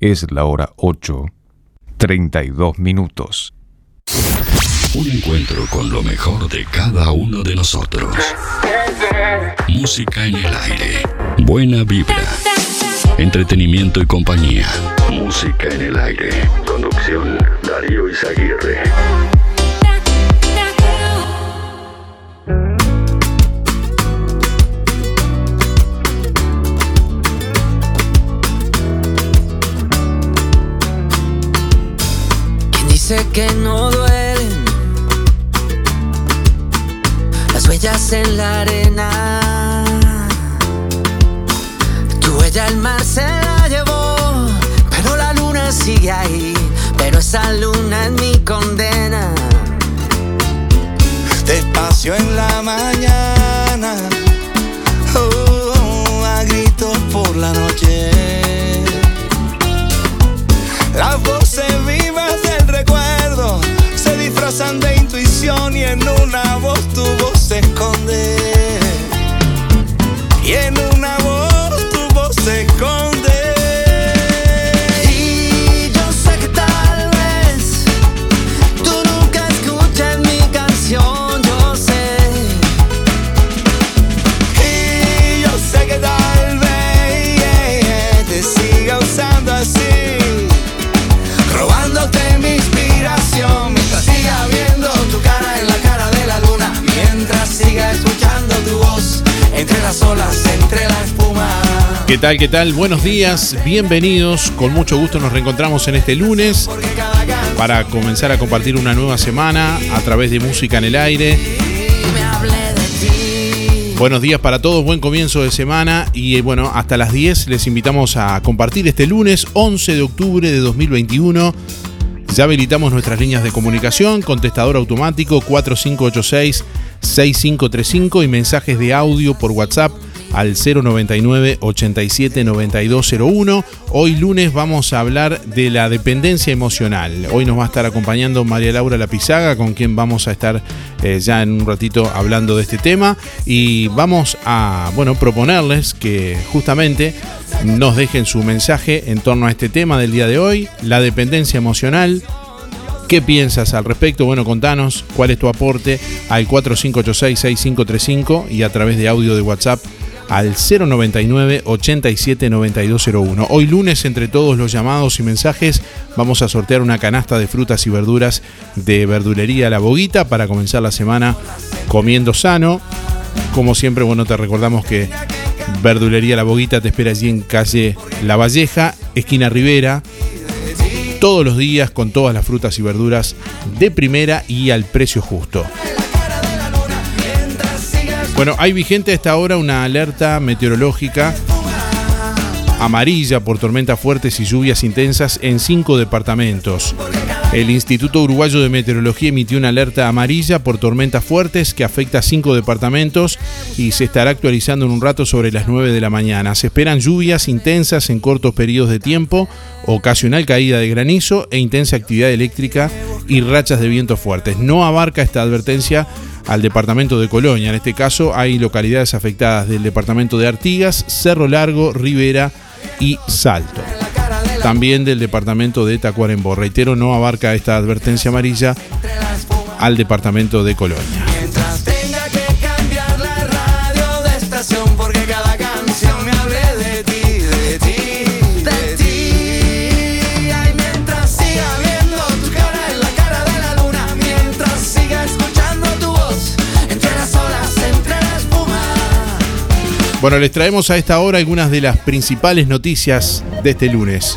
Es la hora 8, 32 minutos. Un encuentro con lo mejor de cada uno de nosotros. Música en el aire. Buena vibra. Entretenimiento y compañía. Música en el aire. Conducción Darío Izaguirre. ¿Quién dice que no duelen las huellas en la arena? Tu huella el mar se la llevó, pero la luna sigue ahí, pero esa luna es mi condena. Despacio en la mañana, oh, a gritos por la noche. Las voces vivas en una voz tu voz se esconde. Y en una voz ¿Qué tal? ¿Qué tal? Buenos días, bienvenidos. Con mucho gusto nos reencontramos en este lunes para comenzar a compartir una nueva semana a través de música en el aire. Buenos días para todos, buen comienzo de semana y eh, bueno, hasta las 10 les invitamos a compartir este lunes 11 de octubre de 2021. Ya habilitamos nuestras líneas de comunicación, contestador automático 4586-6535 y mensajes de audio por WhatsApp al 099 87 9201. Hoy lunes vamos a hablar de la dependencia emocional. Hoy nos va a estar acompañando María Laura Lapizaga, con quien vamos a estar eh, ya en un ratito hablando de este tema. Y vamos a bueno, proponerles que justamente nos dejen su mensaje en torno a este tema del día de hoy, la dependencia emocional. ¿Qué piensas al respecto? Bueno, contanos cuál es tu aporte al 4586-6535 y a través de audio de WhatsApp al 099 87 9201. Hoy lunes, entre todos los llamados y mensajes, vamos a sortear una canasta de frutas y verduras de verdulería La Boguita para comenzar la semana comiendo sano. Como siempre, bueno, te recordamos que Verdulería La Boguita te espera allí en calle La Valleja, esquina Rivera. Todos los días con todas las frutas y verduras de primera y al precio justo. Bueno, hay vigente a esta hora una alerta meteorológica amarilla por tormentas fuertes y lluvias intensas en cinco departamentos. El Instituto Uruguayo de Meteorología emitió una alerta amarilla por tormentas fuertes que afecta a cinco departamentos y se estará actualizando en un rato sobre las 9 de la mañana. Se esperan lluvias intensas en cortos periodos de tiempo, ocasional caída de granizo e intensa actividad eléctrica y rachas de viento fuertes. No abarca esta advertencia al departamento de Colonia. En este caso hay localidades afectadas del departamento de Artigas, Cerro Largo, Rivera y Salto. También del departamento de Tacuarembó. Reitero, no abarca esta advertencia amarilla al departamento de Colonia. Bueno, les traemos a esta hora algunas de las principales noticias de este lunes.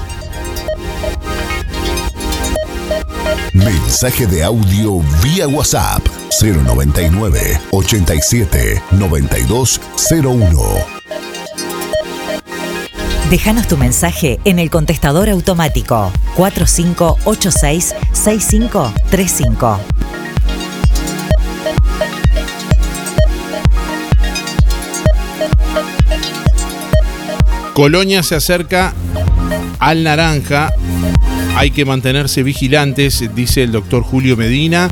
Mensaje de audio vía WhatsApp 099 87 9201. Déjanos tu mensaje en el contestador automático 4586-6535. Colonia se acerca al naranja. Hay que mantenerse vigilantes, dice el doctor Julio Medina.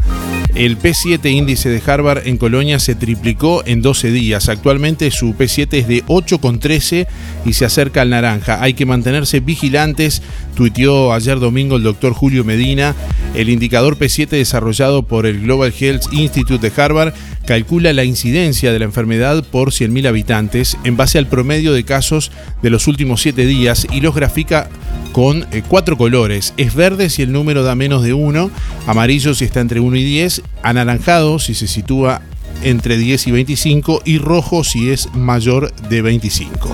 El P7 índice de Harvard en Colonia se triplicó en 12 días. Actualmente su P7 es de 8,13 y se acerca al naranja. Hay que mantenerse vigilantes, tuiteó ayer domingo el doctor Julio Medina. El indicador P7 desarrollado por el Global Health Institute de Harvard calcula la incidencia de la enfermedad por 100.000 habitantes en base al promedio de casos de los últimos 7 días y los grafica con eh, cuatro colores. Es verde si el número da menos de 1, amarillo si está entre 1 y 10, anaranjado si se sitúa entre 10 y 25 y rojo si es mayor de 25.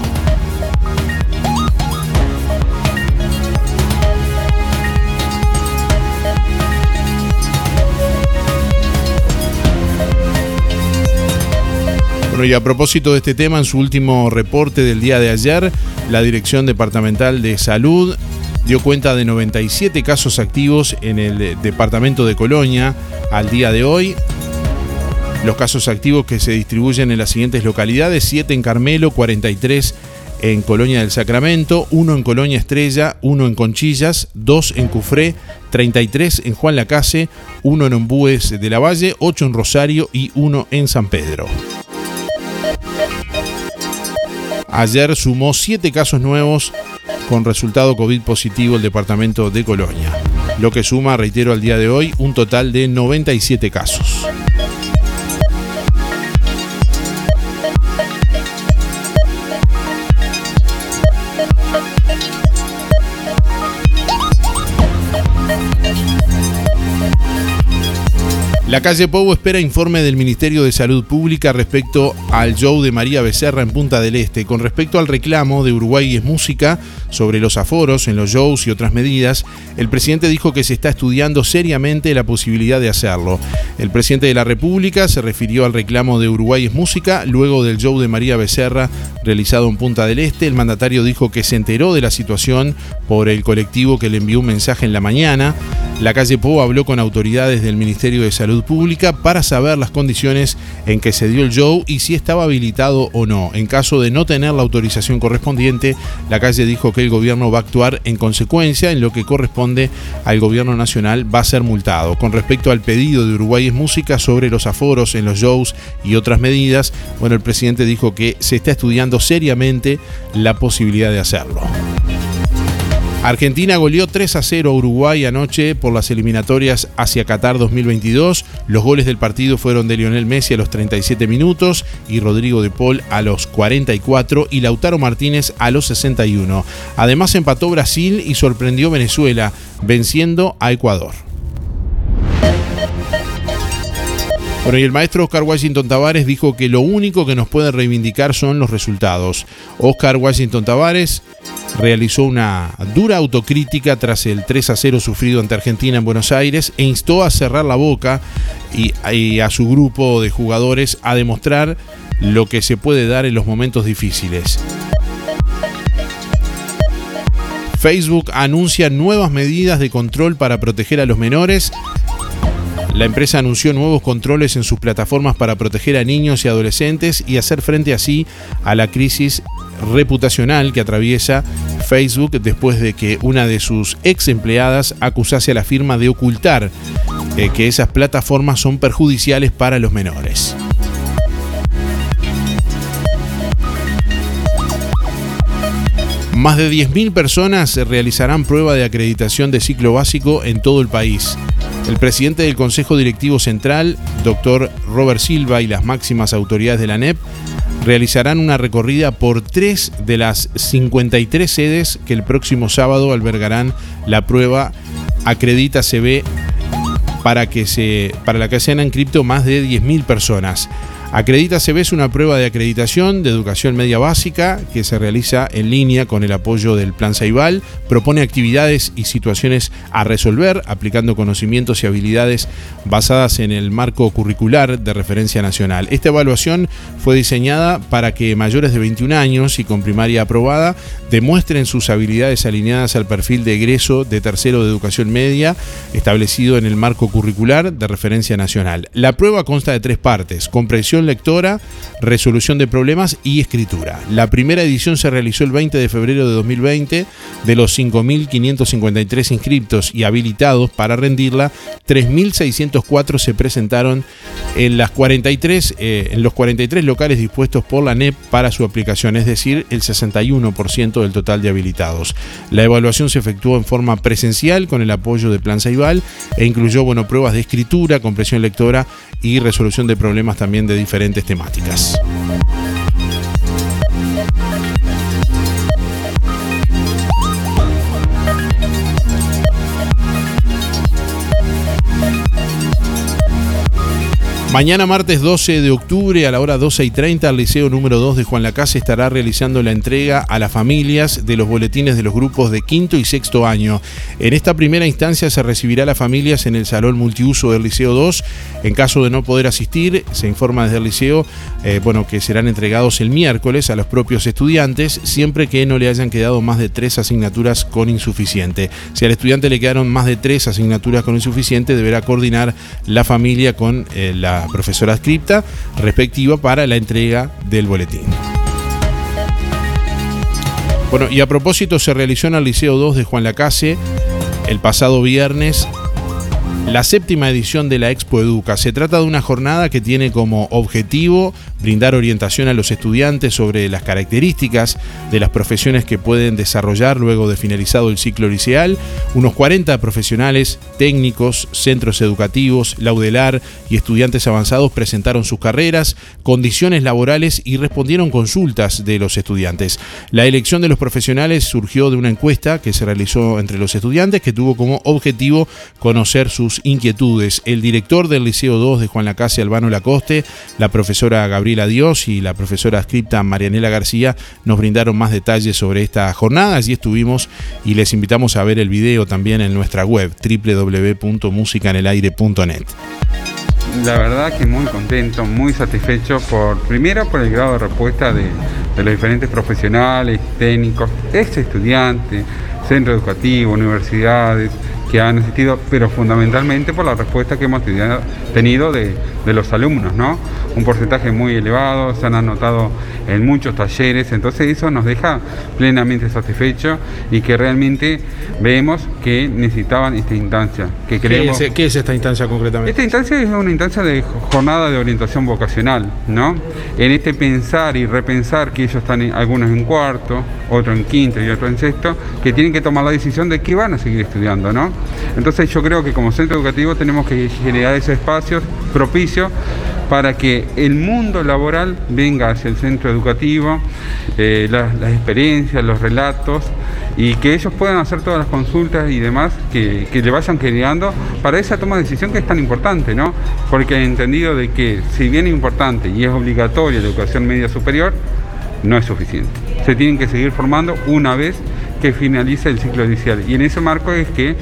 Bueno, y a propósito de este tema, en su último reporte del día de ayer, la Dirección Departamental de Salud dio cuenta de 97 casos activos en el departamento de Colonia al día de hoy. Los casos activos que se distribuyen en las siguientes localidades, 7 en Carmelo, 43 en Colonia del Sacramento, 1 en Colonia Estrella, 1 en Conchillas, 2 en Cufré, 33 en Juan Lacase, 1 en Ombúes de la Valle, 8 en Rosario y 1 en San Pedro. Ayer sumó 7 casos nuevos con resultado COVID positivo el departamento de Colonia, lo que suma, reitero, al día de hoy un total de 97 casos. La calle Pou espera informe del Ministerio de Salud Pública respecto al show de María Becerra en Punta del Este. Con respecto al reclamo de Uruguay es Música sobre los aforos en los shows y otras medidas, el presidente dijo que se está estudiando seriamente la posibilidad de hacerlo. El presidente de la República se refirió al reclamo de Uruguay es Música luego del show de María Becerra realizado en Punta del Este. El mandatario dijo que se enteró de la situación por el colectivo que le envió un mensaje en la mañana. La calle Pou habló con autoridades del Ministerio de Salud Pública para saber las condiciones en que se dio el show y si estaba habilitado o no. En caso de no tener la autorización correspondiente, la calle dijo que el gobierno va a actuar en consecuencia, en lo que corresponde al gobierno nacional va a ser multado. Con respecto al pedido de Uruguay es Música sobre los aforos en los shows y otras medidas, bueno, el presidente dijo que se está estudiando seriamente la posibilidad de hacerlo. Argentina goleó 3 a 0 a Uruguay anoche por las eliminatorias hacia Qatar 2022. Los goles del partido fueron de Lionel Messi a los 37 minutos y Rodrigo de Paul a los 44 y Lautaro Martínez a los 61. Además empató Brasil y sorprendió Venezuela, venciendo a Ecuador. Bueno, y el maestro Oscar Washington Tavares dijo que lo único que nos puede reivindicar son los resultados. Oscar Washington Tavares realizó una dura autocrítica tras el 3 a 0 sufrido ante Argentina en Buenos Aires e instó a cerrar la boca y, y a su grupo de jugadores a demostrar lo que se puede dar en los momentos difíciles. Facebook anuncia nuevas medidas de control para proteger a los menores. La empresa anunció nuevos controles en sus plataformas para proteger a niños y adolescentes y hacer frente así a la crisis reputacional que atraviesa Facebook después de que una de sus ex empleadas acusase a la firma de ocultar eh, que esas plataformas son perjudiciales para los menores. Más de 10.000 personas realizarán prueba de acreditación de ciclo básico en todo el país. El presidente del Consejo Directivo Central, doctor Robert Silva, y las máximas autoridades de la NEP realizarán una recorrida por tres de las 53 sedes que el próximo sábado albergarán la prueba Acredita CB para, que se, para la que se han inscrito más de 10.000 personas. Acredita CB es una prueba de acreditación de educación media básica que se realiza en línea con el apoyo del Plan Saibal. Propone actividades y situaciones a resolver aplicando conocimientos y habilidades basadas en el marco curricular de referencia nacional. Esta evaluación fue diseñada para que mayores de 21 años y con primaria aprobada demuestren sus habilidades alineadas al perfil de egreso de tercero de educación media establecido en el marco curricular de referencia nacional. La prueba consta de tres partes: comprensión comprensión lectora, resolución de problemas y escritura. La primera edición se realizó el 20 de febrero de 2020. De los 5.553 inscriptos y habilitados para rendirla, 3.604 se presentaron en, las 43, eh, en los 43 locales dispuestos por la NEP para su aplicación, es decir, el 61% del total de habilitados. La evaluación se efectuó en forma presencial con el apoyo de Plan Saibal e incluyó bueno, pruebas de escritura, compresión lectora y resolución de problemas también de diferentes temáticas. Mañana martes 12 de octubre a la hora 12 y 30 el Liceo número 2 de Juan Lacase estará realizando la entrega a las familias de los boletines de los grupos de quinto y sexto año. En esta primera instancia se recibirá a las familias en el Salón Multiuso del Liceo 2. En caso de no poder asistir, se informa desde el Liceo eh, bueno, que serán entregados el miércoles a los propios estudiantes, siempre que no le hayan quedado más de tres asignaturas con insuficiente. Si al estudiante le quedaron más de tres asignaturas con insuficiente, deberá coordinar la familia con eh, la profesora adscripta respectiva para la entrega del boletín. Bueno, y a propósito se realizó en el Liceo 2 de Juan Lacase el pasado viernes la séptima edición de la Expo Educa. Se trata de una jornada que tiene como objetivo brindar orientación a los estudiantes sobre las características de las profesiones que pueden desarrollar luego de finalizado el ciclo liceal. Unos 40 profesionales, técnicos, centros educativos, laudelar y estudiantes avanzados presentaron sus carreras, condiciones laborales y respondieron consultas de los estudiantes. La elección de los profesionales surgió de una encuesta que se realizó entre los estudiantes que tuvo como objetivo conocer sus inquietudes. El director del Liceo 2 de Juan Lacase, Albano Lacoste, la profesora Gabriela Dios y la profesora adscripta Marianela García nos brindaron más detalles sobre esta jornada. Allí estuvimos y les invitamos a ver el video también en nuestra web www.musicanelaire.net la verdad que muy contento, muy satisfecho por primero por el grado de respuesta de, de los diferentes profesionales, técnicos, ex estudiantes, centros educativos, universidades, que han asistido, pero fundamentalmente por la respuesta que hemos tenido de, los alumnos, ¿no? Un porcentaje muy elevado, se han anotado en muchos talleres, entonces eso nos deja plenamente satisfechos y que realmente vemos que necesitaban esta instancia. Que creemos, ¿Qué, es, esta instancia concretamente? Esta instancia es una instancia de jornada de orientación vocacional, ¿no? En este pensar y repensar que ellos están algunos en cuarto, otros en quinto y otros en sexto, que tienen que tomar la decisión de qué van a seguir estudiando, ¿no? Entonces yo creo que como centro educativo tenemos que generar esos espacios propicios para que el mundo laboral venga hacia el centro educativo, eh, las, experiencias, los relatos y que ellos puedan hacer todas las consultas y demás que, le vayan creando para esa toma de decisión que es tan importante, ¿no? Porque he entendido de que si bien es importante y es obligatoria la educación media superior, no es suficiente. Se tienen que seguir formando una vez que finaliza el ciclo inicial. Y en ese marco es que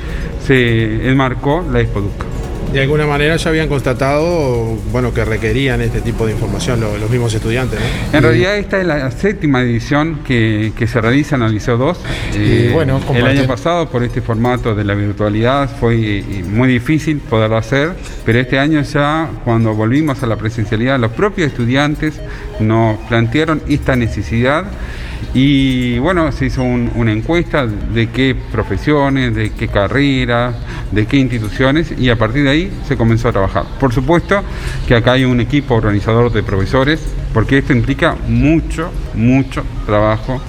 se enmarcó la Expoduca. De alguna manera ya habían constatado bueno, que requerían este tipo de información los, mismos estudiantes. En realidad esta es la séptima edición que, se realiza en el Liceo 2. Eh, bueno, el año pasado por este formato de la virtualidad fue eh, muy difícil poderlo hacer, pero este año ya cuando volvimos a la presencialidad los propios estudiantes nos plantearon esta necesidad y bueno, se hizo una encuesta de qué profesiones, de qué carreras, de qué instituciones y a partir de ahí se comenzó a trabajar. Por supuesto que acá hay un equipo organizador de profesores, porque esto implica mucho, mucho trabajo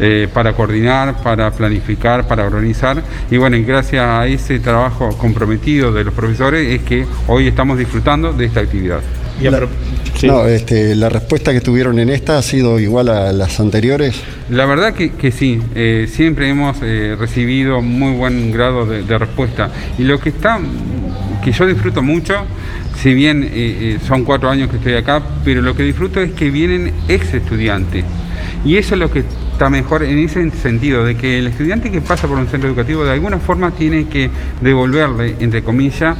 eh, para coordinar, para planificar, para organizar. Y bueno, gracias a ese trabajo comprometido de los profesores es que hoy estamos disfrutando de esta actividad. No, este, la respuesta que tuvieron en esta ha sido igual a las anteriores. La verdad que, sí, eh, siempre hemos eh, recibido muy buen grado de, respuesta. Y lo que está, que yo disfruto mucho, si bien eh, son cuatro años que estoy acá, pero lo que disfruto es que vienen ex estudiantes. Y eso es lo que está mejor en ese sentido, de que el estudiante que pasa por un centro educativo de alguna forma tiene que devolverle, entre comillas,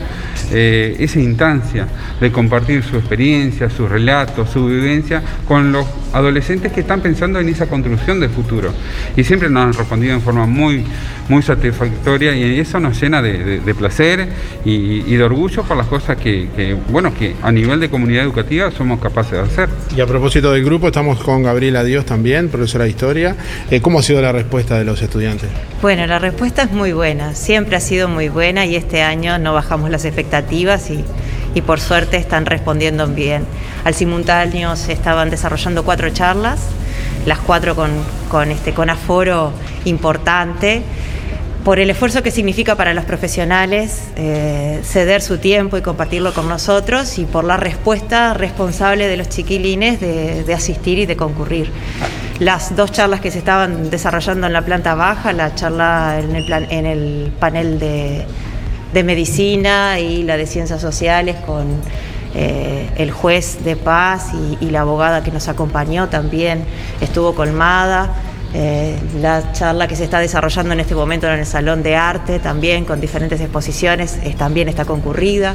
eh, esa instancia de compartir su experiencia, su relato, su vivencia con los adolescentes que están pensando en esa construcción del futuro. Y siempre nos han respondido en forma muy, muy satisfactoria y eso nos llena de, placer y, de orgullo por las cosas que, bueno, que a nivel de comunidad educativa somos capaces de hacer. Y a propósito del grupo, estamos con Gabriela Dios también, profesora de historia. Eh, ¿Cómo ha sido la respuesta de los estudiantes? Bueno, la respuesta es muy buena, siempre ha sido muy buena y este año no bajamos las expectativas y, y por suerte están respondiendo bien. Al simultáneo se estaban desarrollando cuatro charlas, las cuatro con, con, este, con aforo importante por el esfuerzo que significa para los profesionales eh, ceder su tiempo y compartirlo con nosotros y por la respuesta responsable de los chiquilines de, asistir y de concurrir. Las dos charlas que se estaban desarrollando en la planta baja, la charla en el, panel de, medicina y la de ciencias sociales con eh, el juez de paz y la abogada que nos acompañó también estuvo colmada. Eh, la charla que se está desarrollando en este momento en el Salón de Arte, también con diferentes exposiciones, también está concurrida.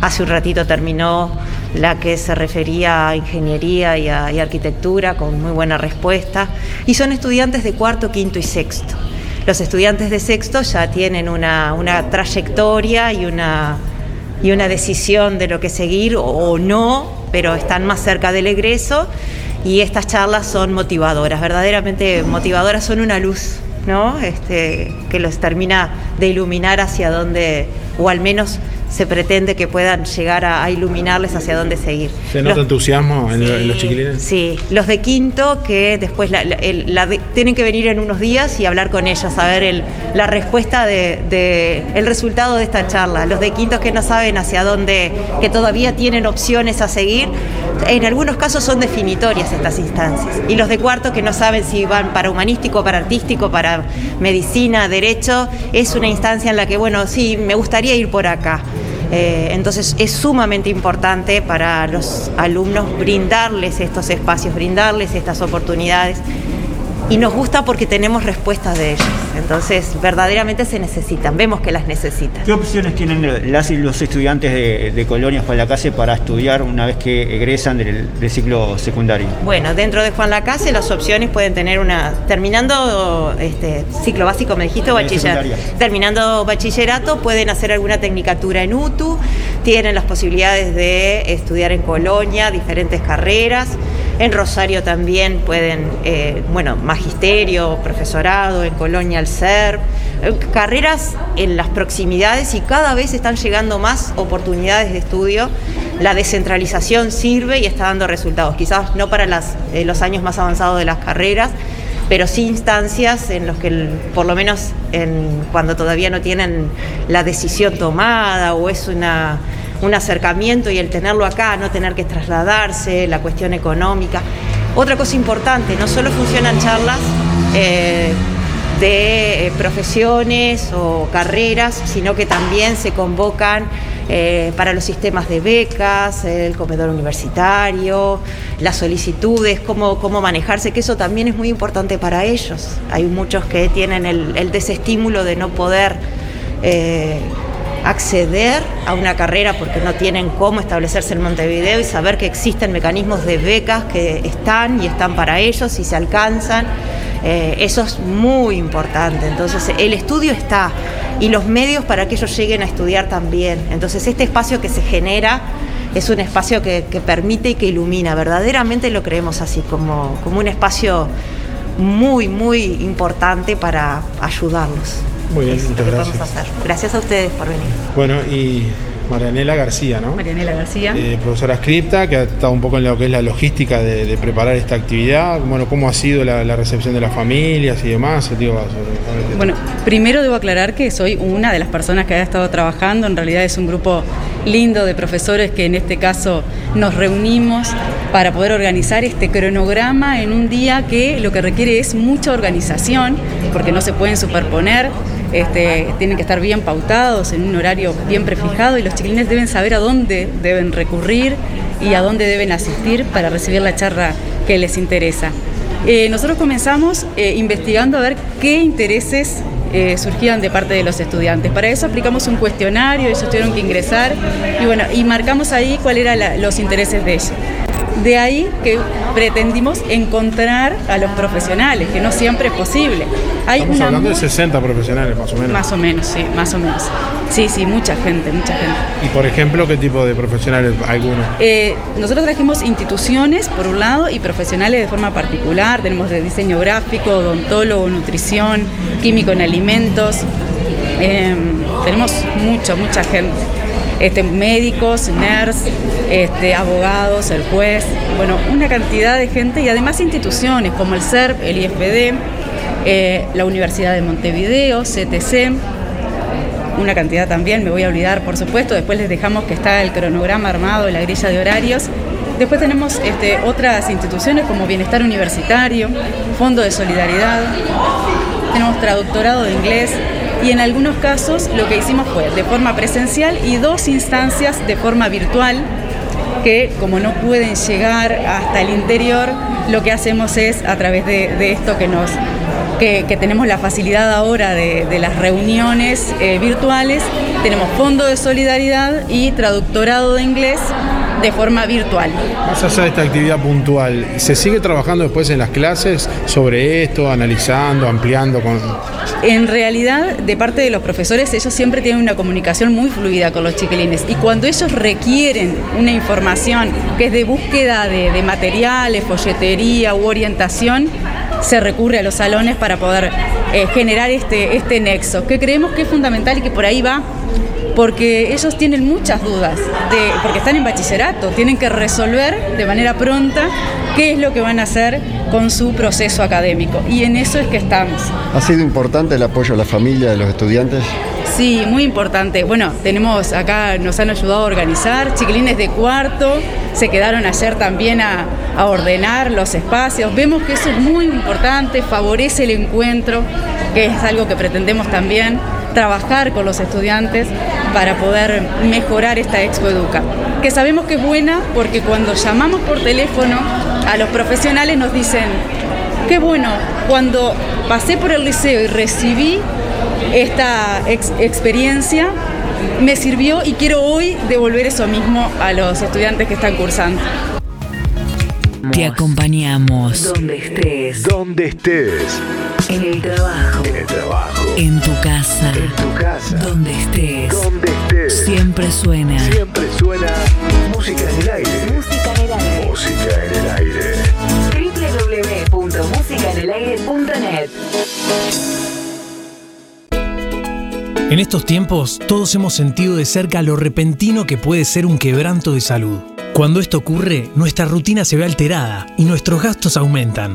Hace un ratito terminó la que se refería a ingeniería y, a, arquitectura, con muy buena respuesta. Y son estudiantes de cuarto, quinto y sexto. Los estudiantes de sexto ya tienen una, trayectoria y una, y una decisión de lo que seguir o no, pero están más cerca del egreso y estas charlas son motivadoras, verdaderamente motivadoras, son una luz, ¿no? Este, que los termina de iluminar hacia dónde, o al menos se pretende que puedan llegar a, iluminarles hacia dónde seguir. ¿Se nota entusiasmo en, los chiquilines? Sí, los de quinto que después tienen que venir en unos días y hablar con ellos, a ver la respuesta de, el resultado de esta charla. Los de quinto que no saben hacia dónde, que todavía tienen opciones a seguir, en algunos casos son definitorias estas instancias. Y los de cuarto que no saben si van para humanístico, para artístico, para medicina, derecho, es una instancia en la que, bueno, sí, me gustaría ir por acá. Eh, entonces es sumamente importante para los alumnos brindarles estos espacios, brindarles estas oportunidades y nos gusta porque tenemos respuestas de ellos. Entonces, verdaderamente se necesitan, vemos que las necesitan. ¿Qué opciones tienen las y los estudiantes de, de Colonia Juan Lacase para estudiar una vez que egresan del, ciclo secundario? Bueno, dentro de Juan Lacase las opciones pueden tener una, terminando este ciclo básico, me dijiste, bachillerato. Terminando bachillerato, pueden hacer alguna tecnicatura en UTU, tienen las posibilidades de estudiar en Colonia, diferentes carreras. En Rosario también pueden, eh, bueno, magisterio, profesorado, en Colonia el SER, eh, carreras en las proximidades y cada vez están llegando más oportunidades de estudio. La descentralización sirve y está dando resultados, quizás no para las, eh, los años más avanzados de las carreras, pero sí instancias en los que por lo menos en, cuando todavía no tienen la decisión tomada o es una un acercamiento y el tenerlo acá, no tener que trasladarse, la cuestión económica. Otra cosa importante, no solo funcionan charlas eh, de eh, profesiones o carreras, sino que también se convocan eh, para los sistemas de becas, el comedor universitario, las solicitudes, cómo, cómo manejarse, que eso también es muy importante para ellos. Hay muchos que tienen el, desestímulo de no poder acceder a una carrera porque no tienen cómo establecerse en Montevideo y saber que existen mecanismos de becas que están y están para ellos y se alcanzan. Eh, eso es muy importante. Entonces, el estudio está y los medios para que ellos lleguen a estudiar también. Entonces, este espacio que se genera es un espacio que, permite y que ilumina. Verdaderamente lo creemos así, como, como un espacio muy, muy importante para ayudarlos. Muy bien, muchas gracias. Gracias a ustedes por venir. Bueno, y Marianela García, ¿no? Marianela García. Eh, profesora scripta, que ha estado un poco en lo que es la logística de, preparar esta actividad. Bueno, ¿cómo ha sido la, recepción de las familias y demás? bueno, primero debo aclarar que soy una de las personas que ha estado trabajando. En realidad es un grupo lindo de profesores que en este caso nos reunimos para poder organizar este cronograma en un día que lo que requiere es mucha organización, porque no se pueden superponer este, tienen que estar bien pautados en un horario bien prefijado y los chiquilines deben saber a dónde deben recurrir y a dónde deben asistir para recibir la charla que les interesa. Eh, nosotros comenzamos eh, investigando a ver qué intereses eh, surgían de parte de los estudiantes. Para eso aplicamos un cuestionario, ellos tuvieron que ingresar y bueno, y marcamos ahí cuáles eran los intereses de ellos. De ahí que pretendimos encontrar a los profesionales, que no siempre es posible. Hay Estamos hablando de 60 profesionales más o menos. Más o menos, sí, más o menos. Sí, sí, mucha gente, mucha gente. ¿Y por ejemplo qué tipo de profesionales algunos? Eh, nosotros trajimos instituciones, por un lado, y profesionales de forma particular. Tenemos de diseño gráfico, odontólogo, nutrición, químico en alimentos. Em, tenemos mucho, mucha gente. Este, médicos, nurse, este, abogados, el juez, bueno, una cantidad de gente y además instituciones como el CERP, el IFD, eh, la Universidad de Montevideo, CTC, una cantidad también, me voy a olvidar por supuesto, después les dejamos que está el cronograma armado, la grilla de horarios. Después tenemos este, otras instituciones como Bienestar Universitario, Fondo de Solidaridad, tenemos traductorado de inglés, y en algunos casos lo que hicimos fue de forma presencial y dos instancias de forma virtual que como no pueden llegar hasta el interior, lo que hacemos es a través de, esto que nos que, tenemos la facilidad ahora de, las reuniones eh, virtuales, tenemos fondo de solidaridad y traductorado de inglés de forma virtual. Más allá de esta actividad puntual, ¿se sigue trabajando después en las clases sobre esto, analizando, ampliando? Con... En realidad, de parte de los profesores, ellos siempre tienen una comunicación muy fluida con los chiquilines y cuando ellos requieren una información que es de búsqueda de, materiales, folletería u orientación, se recurre a los salones para poder eh, generar este, este nexo, que creemos que es fundamental y que por ahí va porque ellos tienen muchas dudas, de, porque están en bachillerato, tienen que resolver de manera pronta qué es lo que van a hacer con su proceso académico. Y en eso es que estamos. ¿Ha sido importante el apoyo a la familia de los estudiantes? Sí, muy importante. Bueno, tenemos acá, nos han ayudado a organizar, chiquilines de cuarto, se quedaron ayer también a, a ordenar los espacios. Vemos que eso es muy importante, favorece el encuentro, que es algo que pretendemos también trabajar con los estudiantes para poder mejorar esta Expo Educa, que sabemos que es buena porque cuando llamamos por teléfono a los profesionales nos dicen, qué bueno, cuando pasé por el liceo y recibí esta experiencia, me sirvió y quiero hoy devolver eso mismo a los estudiantes que están cursando. Te acompañamos. Donde estés. Donde estés. En el trabajo. En el trabajo. En tu casa. En tu casa. Donde estés. Donde estés. Siempre suena. Siempre suena música en el aire. Música en el aire. Música en el aire. www.musicaenelaire.net En estos tiempos, todos hemos sentido de cerca lo repentino que puede ser un quebranto de salud. Cuando esto ocurre, nuestra rutina se ve alterada y nuestros gastos aumentan.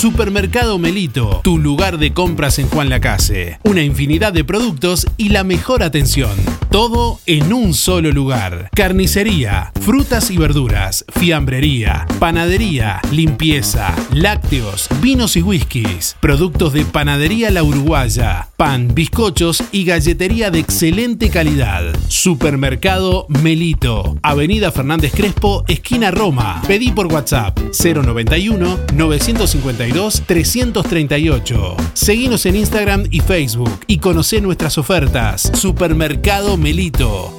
Supermercado Melito, tu lugar de compras en Juan Lacase. Una infinidad de productos y la mejor atención. Todo en un solo lugar. Carnicería, frutas y verduras, fiambrería, panadería, limpieza, lácteos, vinos y whiskies, productos de panadería La Uruguaya, pan, bizcochos y galletería de excelente calidad. Supermercado Melito, Avenida Fernández Crespo, esquina Roma. Pedí por WhatsApp 091 952 338. Seguinos en Instagram y Facebook y conoce nuestras ofertas. Supermercado Melito.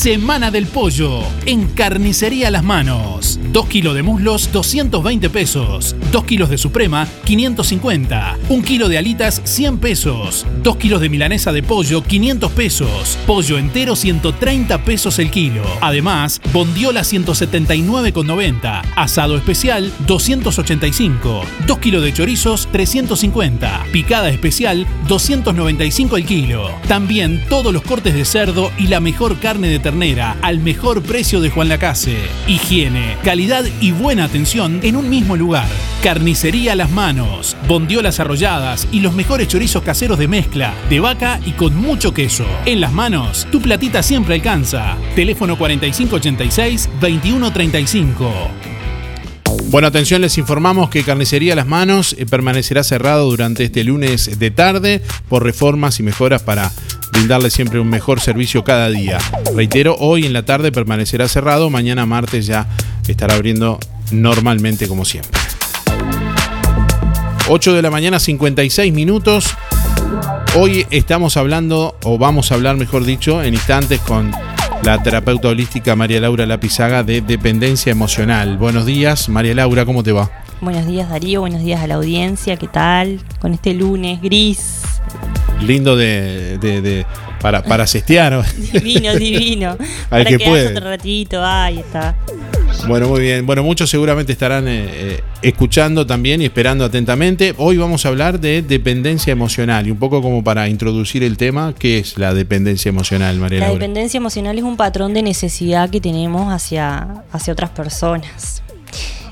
Semana del Pollo en Carnicería Las Manos. 2 kilos de muslos, 220 pesos. 2 kilos de Suprema, 550. 1 kilo de alitas, 100 pesos. 2 kilos de milanesa de pollo, 500 pesos. Pollo entero, 130 pesos el kilo. Además, bondiola 179,90. Asado especial, 285. 2 kilos de chorizos, 350. Picada especial, 295 el kilo. También todos los cortes de cerdo y la mejor carne de al mejor precio de Juan Lacase. Higiene, calidad y buena atención en un mismo lugar. Carnicería a las manos, bondiolas arrolladas y los mejores chorizos caseros de mezcla, de vaca y con mucho queso. En las manos, tu platita siempre alcanza. Teléfono 4586-2135. Bueno, atención, les informamos que Carnicería Las Manos eh, permanecerá cerrado durante este lunes de tarde por reformas y mejoras para brindarle siempre un mejor servicio cada día. Reitero, hoy en la tarde permanecerá cerrado, mañana martes ya estará abriendo normalmente como siempre. 8 de la mañana, 56 minutos. Hoy estamos hablando, o vamos a hablar, mejor dicho, en instantes con la terapeuta holística María Laura Lapizaga de dependencia emocional. Buenos días, María Laura, ¿cómo te va? Buenos días Darío, buenos días a la audiencia, ¿qué tal? Con este lunes gris. Lindo de, de- de- para, para cestear. Divino, divino. Al Para que puede. otro ratito, ahí está. Bueno, muy bien. Bueno, muchos seguramente estarán eh, eh, escuchando también y esperando atentamente. Hoy vamos a hablar de dependencia emocional y un poco como para introducir el tema, ¿qué es la dependencia emocional, María La Laura? dependencia emocional es un patrón de necesidad que tenemos hacia, hacia otras personas.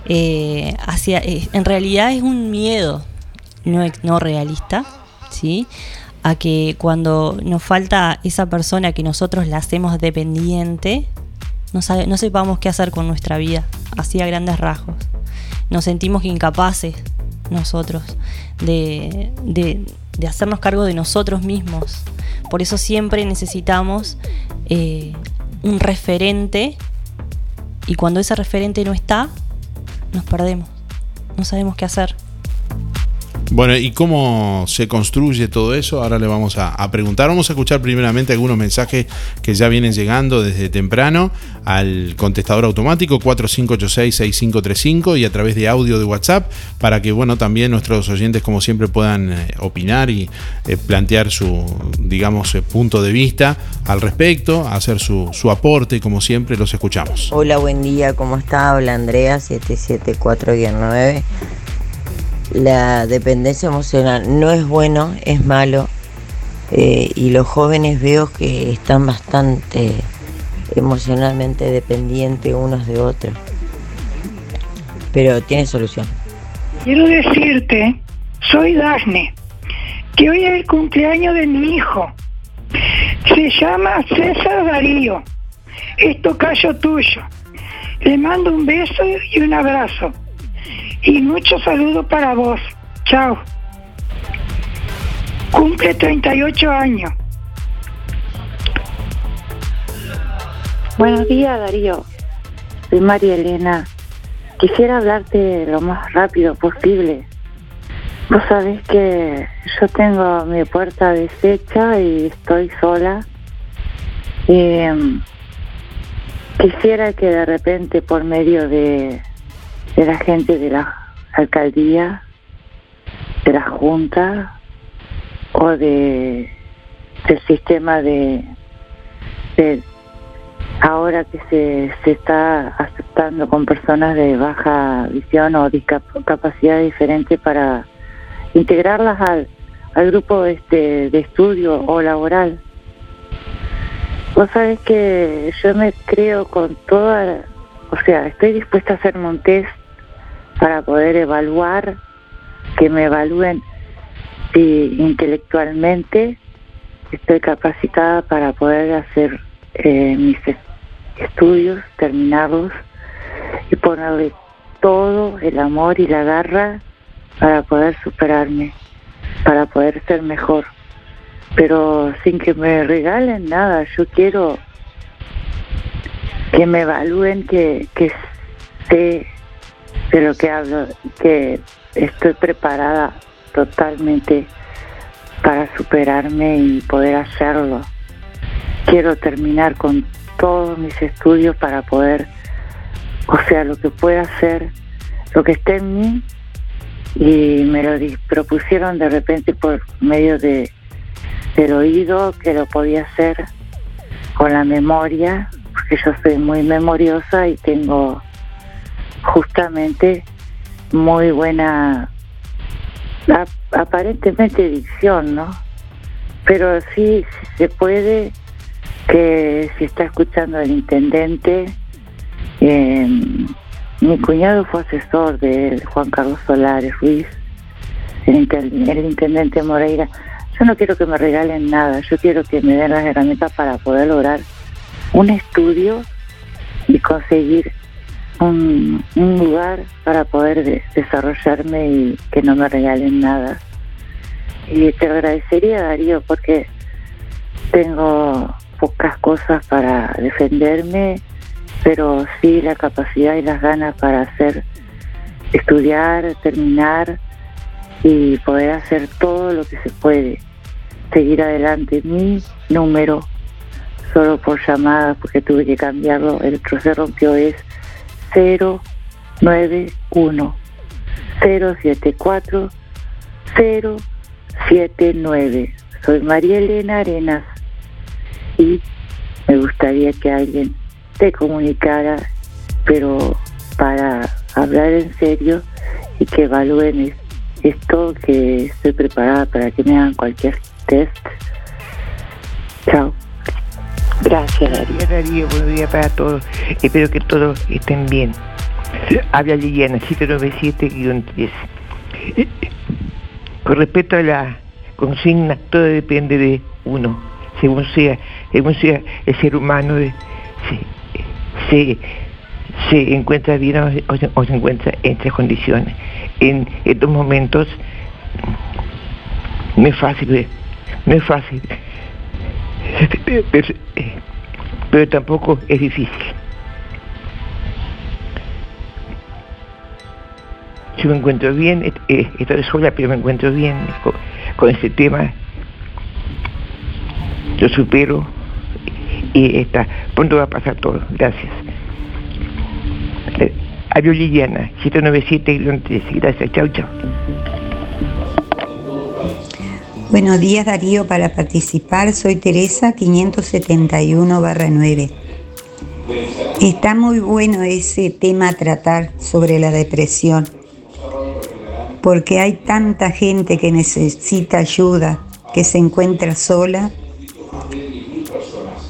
Eh, hacia, eh, en realidad es un miedo no, no realista, ¿sí? A que cuando nos falta esa persona que nosotros la hacemos dependiente, no, sabe- no sepamos qué hacer con nuestra vida, así a grandes rasgos. Nos sentimos incapaces nosotros de, de- de hacernos cargo de nosotros mismos. Por eso siempre necesitamos eh, un referente y cuando ese referente no está, nos perdemos. No sabemos qué hacer. Bueno, ¿y cómo se construye todo eso? Ahora le vamos a, preguntar. Vamos a escuchar primeramente algunos mensajes que ya vienen llegando desde temprano al contestador automático 4586-6535 y a través de audio de WhatsApp para que, bueno, también nuestros oyentes, como siempre, puedan eh, opinar y eh, plantear su, digamos, eh, punto de vista al respecto, hacer su, su aporte, como siempre, los escuchamos. Hola, buen día, ¿cómo está? Habla Andrea 774-9. La dependencia emocional no es bueno, es malo. eh, y los jóvenes veo que están bastante emocionalmente dependientes unos de otros. Pero tiene solución. Quiero decirte, soy Dafne, que hoy es el cumpleaños de mi hijo. Se llama César Darío. Es tocayo tuyo. Le mando un beso y un abrazo. Y muchos saludos para vos. Chao. Cumple 38 años. Buenos días, Darío. Soy María Elena. Quisiera hablarte lo más rápido posible. Vos sabés que yo tengo mi puerta deshecha y estoy sola. Em, quisiera que de repente por medio de, de la gente de la alcaldía, de la junta o de del sistema de, ahora que se, se está aceptando con personas de baja visión o discapacidad diferente para integrarlas al, al grupo este de estudio o laboral. Vos sabés que yo me creo con toda, o sea, estoy dispuesta a hacerme un test para poder evaluar, que me evalúen si intelectualmente estoy capacitada para poder hacer eh, mis es- estudios, terminarlos y ponerle todo el amor y la garra para poder superarme, para poder ser mejor. Pero sin que me regalen nada, yo quiero que me evalúen que, que sé de lo que hablo, que estoy preparada totalmente para superarme y poder hacerlo. Quiero terminar con todos mis estudios para poder, o sea, lo que pueda hacer, lo que esté en mí, y me lo propusieron de repente por medio de del oído que lo podía hacer con la memoria, porque yo soy muy memoriosa y tengo justamente muy buena ap- aparentemente dicción, ¿no? Pero sí, se puede que si está escuchando el intendente, eh, mi cuñado fue asesor de Juan Carlos Solares Ruiz, el, el intendente Moreira. Yo no quiero que me regalen nada, yo quiero que me den las herramientas para poder lograr un estudio y conseguir un, lugar para poder de- desarrollarme y que no me regalen nada. Y te agradecería, Darío, porque tengo pocas cosas para defenderme, pero sí la capacidad y las ganas para hacer, estudiar, terminar y poder hacer todo lo que se puede. Seguir adelante. Mi número, solo por llamada, porque tuve que cambiarlo, el otro se rompió, es 091 074 079. Soy María Elena Arenas y me gustaría que alguien te comunicara, pero para hablar en serio y que evalúen es- esto, que estoy preparada para que me hagan cualquier test. Chao. Gracias, Darío. Darío, buenos días para todos. Espero que todos estén bien. Habla Liliana, 797-10. Con respecto a la consigna, todo depende de uno, según sea, según sea el ser humano, se, se, encuentra bien o, o se, o se encuentra en estas condiciones. En estos momentos no es fácil, no es fácil, pero, tampoco es difícil. Yo me encuentro bien, eh, estoy sola, pero me encuentro bien con, con este tema. Lo supero y está, pronto va a pasar todo. Gracias. Eh, Adiós Liliana, 797 Gracias, chao, chao. Buenos días Darío, para participar soy Teresa 571-9. Está muy bueno ese tema a tratar sobre la depresión, porque hay tanta gente que necesita ayuda, que se encuentra sola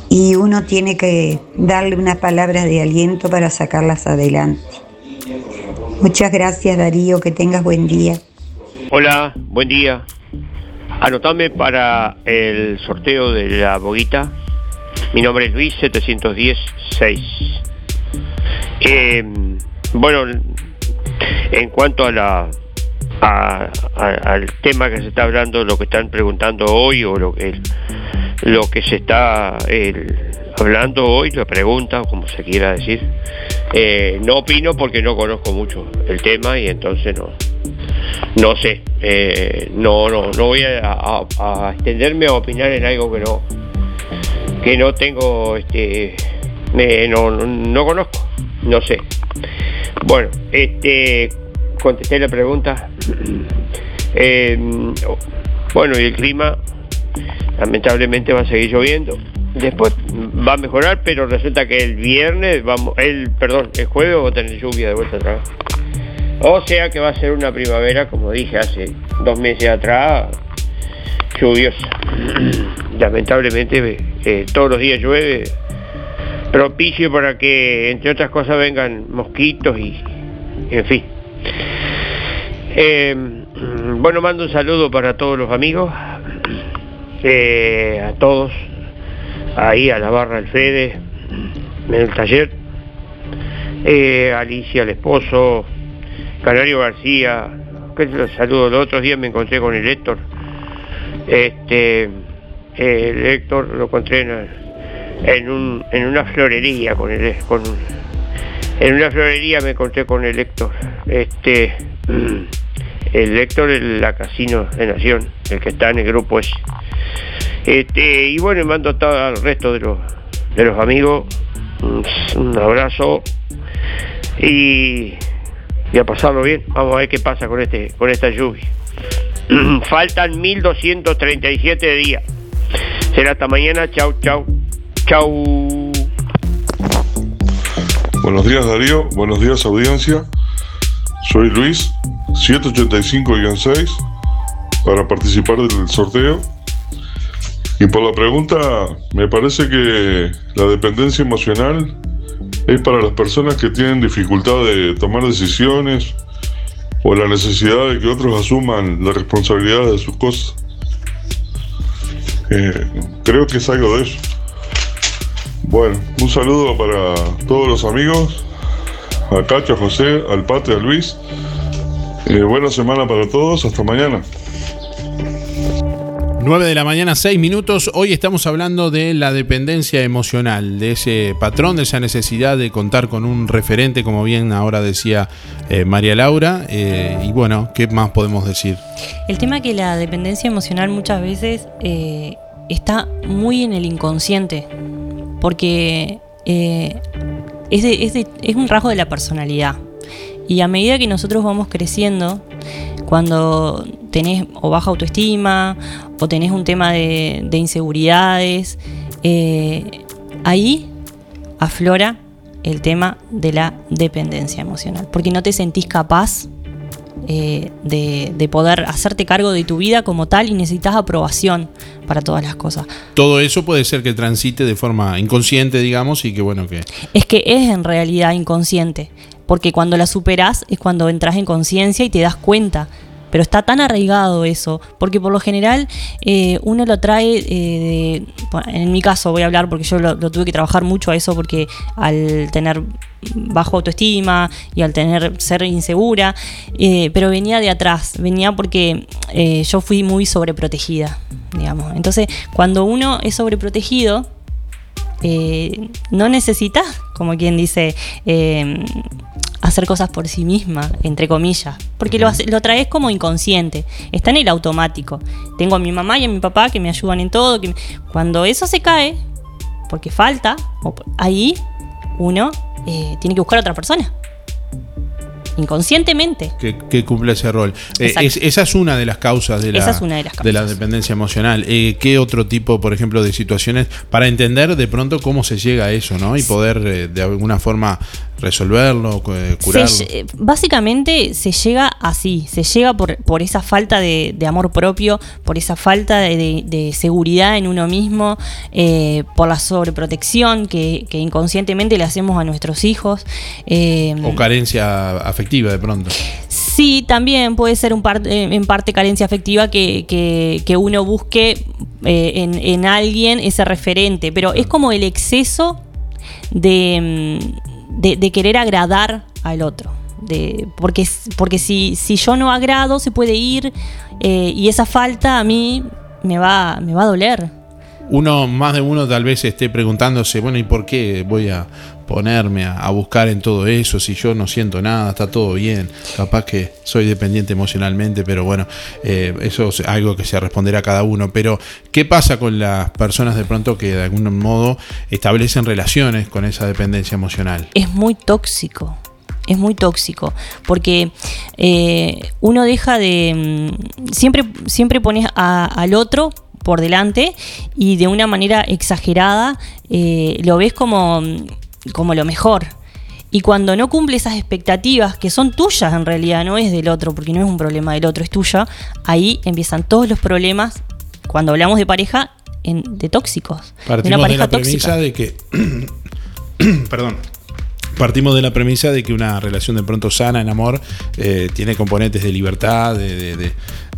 y uno tiene que darle unas palabras de aliento para sacarlas adelante. Muchas gracias Darío, que tengas buen día. Hola, buen día. Anotame para el sorteo de la boguita. Mi nombre es Luis 710-6. Eh, bueno, en cuanto a la al tema que se está hablando, lo que están preguntando hoy o lo que lo que se está hablando hoy, la pregunta, como se quiera decir, eh, no opino porque no conozco mucho el tema y entonces no, no sé, eh, no, no, no voy a, extenderme a opinar en algo que no, que no tengo, este, no, no, no conozco, no sé. Bueno, este, contesté la pregunta. Eh, bueno, y el clima, lamentablemente va a seguir lloviendo. Después va a mejorar, pero resulta que el viernes vamos, el, perdón, el jueves vamos a tener lluvia de vuelta atrás. O sea que va a ser una primavera, como dije hace dos meses atrás, lluviosa. Lamentablemente eh, todos los días llueve, propicio para que, entre otras cosas, vengan mosquitos y, en fin. Eh, bueno, mando un saludo para todos los amigos, eh, a todos, ahí a la barra del Fede, en el taller, eh, Alicia, el esposo, Canario García, que los saludo, los otros días me encontré con el Héctor, este, eh, el Héctor lo encontré en, un, en una florería con el, con en una florería me encontré con el Héctor, este, el Héctor en la Casino de Nación, el que está en el grupo ese. Este, y bueno, mando todo al resto de los, de los amigos. Un abrazo. Y, y a pasarlo bien. Vamos a ver qué pasa con este, con esta lluvia. Faltan 1237 días. Será hasta mañana. Chau, chau. Chau. Buenos días Darío, buenos días audiencia. Soy Luis, 785-6, para participar del sorteo. Y por la pregunta, me parece que la dependencia emocional es para las personas que tienen dificultad de tomar decisiones o la necesidad de que otros asuman la responsabilidad de sus cosas. Eh, creo que es algo de eso. Bueno, un saludo para todos los amigos a Cacho, a José, al Pate, a Luis. Eh, buena semana para todos, hasta mañana. 9 de la mañana, 6 minutos. Hoy estamos hablando de la dependencia emocional, de ese patrón, de esa necesidad de contar con un referente, como bien ahora decía eh, María Laura. Eh, y bueno, ¿qué más podemos decir? El tema que la dependencia emocional muchas veces eh, está muy en el inconsciente, porque es un rasgo de la personalidad. Y a medida que nosotros vamos creciendo, cuando tenés o baja autoestima o tenés un tema de, de inseguridades, eh, ahí aflora el tema de la dependencia emocional, porque no te sentís capaz eh, de, de poder hacerte cargo de tu vida como tal y necesitas aprobación para todas las cosas. Todo eso puede ser que transite de forma inconsciente, digamos, y que bueno, que Es que es en realidad inconsciente, porque cuando la superás es cuando entras en conciencia y te das cuenta. Pero está tan arraigado eso, porque por lo general eh, uno lo trae eh, de. en mi caso voy a hablar porque yo lo, tuve que trabajar mucho a eso, porque al tener bajo autoestima y al tener ser insegura, eh, pero venía de atrás, venía porque yo fui muy sobreprotegida, digamos. Entonces, cuando uno es sobreprotegido, no necesitas, como quien dice, hacer cosas por sí misma, entre comillas, porque lo, hace- lo traes como inconsciente, está en el automático. Tengo a mi mamá y a mi papá que me ayudan en todo, que me- cuando eso se cae, porque falta, ahí uno eh, tiene que buscar a otra persona, inconscientemente. que, que cumple ese rol. Eh, es- esa es una de las causas de la, de dependencia emocional. Eh, ¿Qué otro tipo, por ejemplo, de situaciones para entender de pronto cómo se llega a eso, ¿no? Y poder de alguna forma resolverlo, eh, curarlo. Se lle- básicamente se llega así, se llega por, por esa falta de, de amor propio, por esa falta de, de- de seguridad en uno mismo, eh, por la sobreprotección que, que inconscientemente le hacemos a nuestros hijos. eh, O carencia afectiva de pronto. Sí, también puede ser un par- eh, en parte carencia afectiva que, que- que uno busque eh, en, en alguien ese referente, pero es como el exceso de, mm, de- querer agradar al otro. De, porque porque si, si yo no agrado, se puede ir eh, y esa falta a mí me va, me va a doler. Uno, más de uno tal vez esté preguntándose, bueno, ¿y por qué voy a ponerme a, buscar en todo eso si yo no siento nada, está todo bien? Capaz que soy dependiente emocionalmente, pero bueno, eh, eso es algo que se responderá a cada uno. Pero, ¿qué pasa con las personas de pronto que de algún modo establecen relaciones con esa dependencia emocional? es muy tóxico. Es muy tóxico. Porque eh, uno deja de. mm, Siempre, siempre pones al otro por delante y de una manera exagerada eh, lo ves como, como lo mejor. Y cuando no cumple esas expectativas que son tuyas en realidad, no es del otro, porque no es un problema del otro, es tuya, ahí empiezan todos los problemas, cuando hablamos de pareja, en- de tóxicos. de Partimos una de pareja la premisa tóxica. de que. perdón. Partimos de la premisa de que una relación de pronto sana en amor eh, tiene componentes de libertad, de-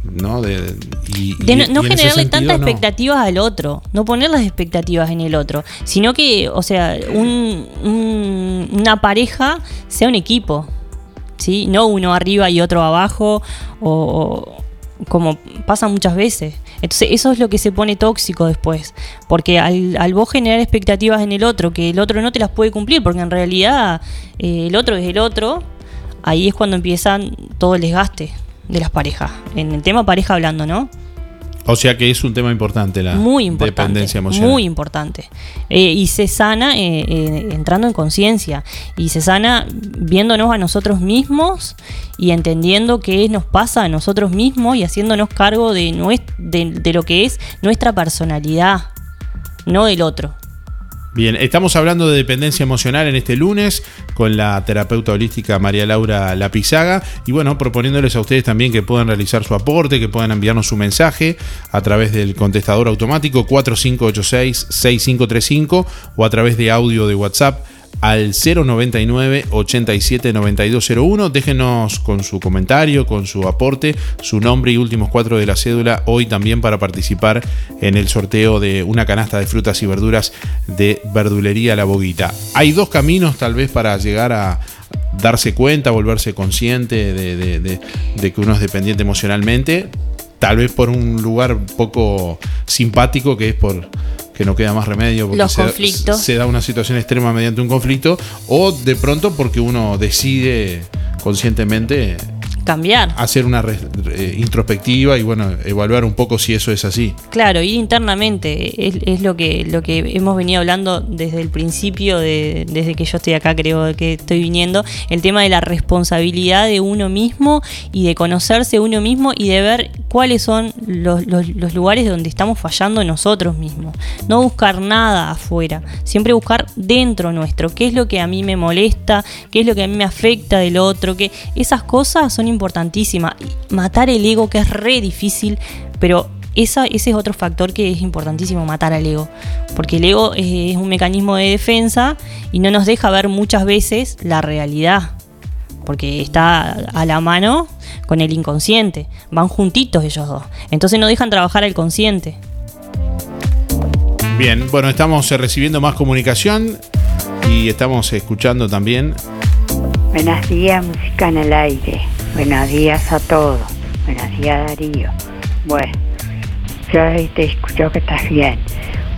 ¿no? De, y- De y- no, y no generarle sentido, tantas no. expectativas al otro, no poner las expectativas en el otro, sino que, o sea, un- un- una pareja sea un equipo, ¿sí? No uno arriba y otro abajo, o, o como pasa muchas veces. Entonces, eso es lo que se pone tóxico después, porque al, al vos generar expectativas en el otro, que el otro no te las puede cumplir, porque en realidad eh, el otro es el otro, ahí es cuando empiezan todo el desgaste de las parejas. En el tema pareja hablando, ¿no? O sea que es un tema importante la muy importante. dependencia emocional. Muy importante. Eh, y se sana eh, eh, entrando en conciencia. Y se sana viéndonos a nosotros mismos y entendiendo qué nos pasa a nosotros mismos y haciéndonos cargo de, de lo que es nuestra personalidad, no del otro. Bien, estamos hablando de dependencia emocional en este lunes con la terapeuta holística María Laura Lapizaga y bueno, proponiéndoles a ustedes también que puedan realizar su aporte, que puedan enviarnos su mensaje a través del contestador automático 4586-6535 o a través de audio de WhatsApp al 099 87 9201. Déjenos con su comentario, con su aporte, su nombre y últimos cuatro de la cédula hoy también para participar en el sorteo de una canasta de frutas y verduras de verdulería La Boguita. Hay dos caminos tal vez para llegar a darse cuenta, volverse consciente de, de- que uno es dependiente emocionalmente, tal vez por un lugar poco simpático que es por que no queda más remedio porque Los se, conflictos. se da una situación extrema mediante un conflicto o de pronto porque uno decide conscientemente Cambiar. hacer una re- introspectiva y bueno, evaluar un poco si eso es así. Claro, ir internamente es, es lo que lo que hemos venido hablando desde el principio, de, desde que yo estoy acá, creo que estoy viniendo, el tema de la responsabilidad de uno mismo y de conocerse uno mismo y de ver cuáles son los, los- los lugares donde estamos fallando nosotros mismos. No buscar nada afuera, siempre buscar dentro nuestro, qué es lo que a mí me molesta, qué es lo que a mí me afecta del otro, que esas cosas son importantísimas. Matar el ego, que es re difícil, pero esa, ese es otro factor que es importantísimo, matar al ego. Porque el ego es, es un mecanismo de defensa y no nos deja ver muchas veces la realidad. Porque está a la mano con el inconsciente. Van juntitos ellos dos. Entonces no dejan trabajar al consciente. Bien, bueno, estamos eh, recibiendo más comunicación y estamos escuchando también. Buenos días, música en el aire. Buenos días a todos. Buenos días, Darío. Bueno, ahí te escucho que estás bien.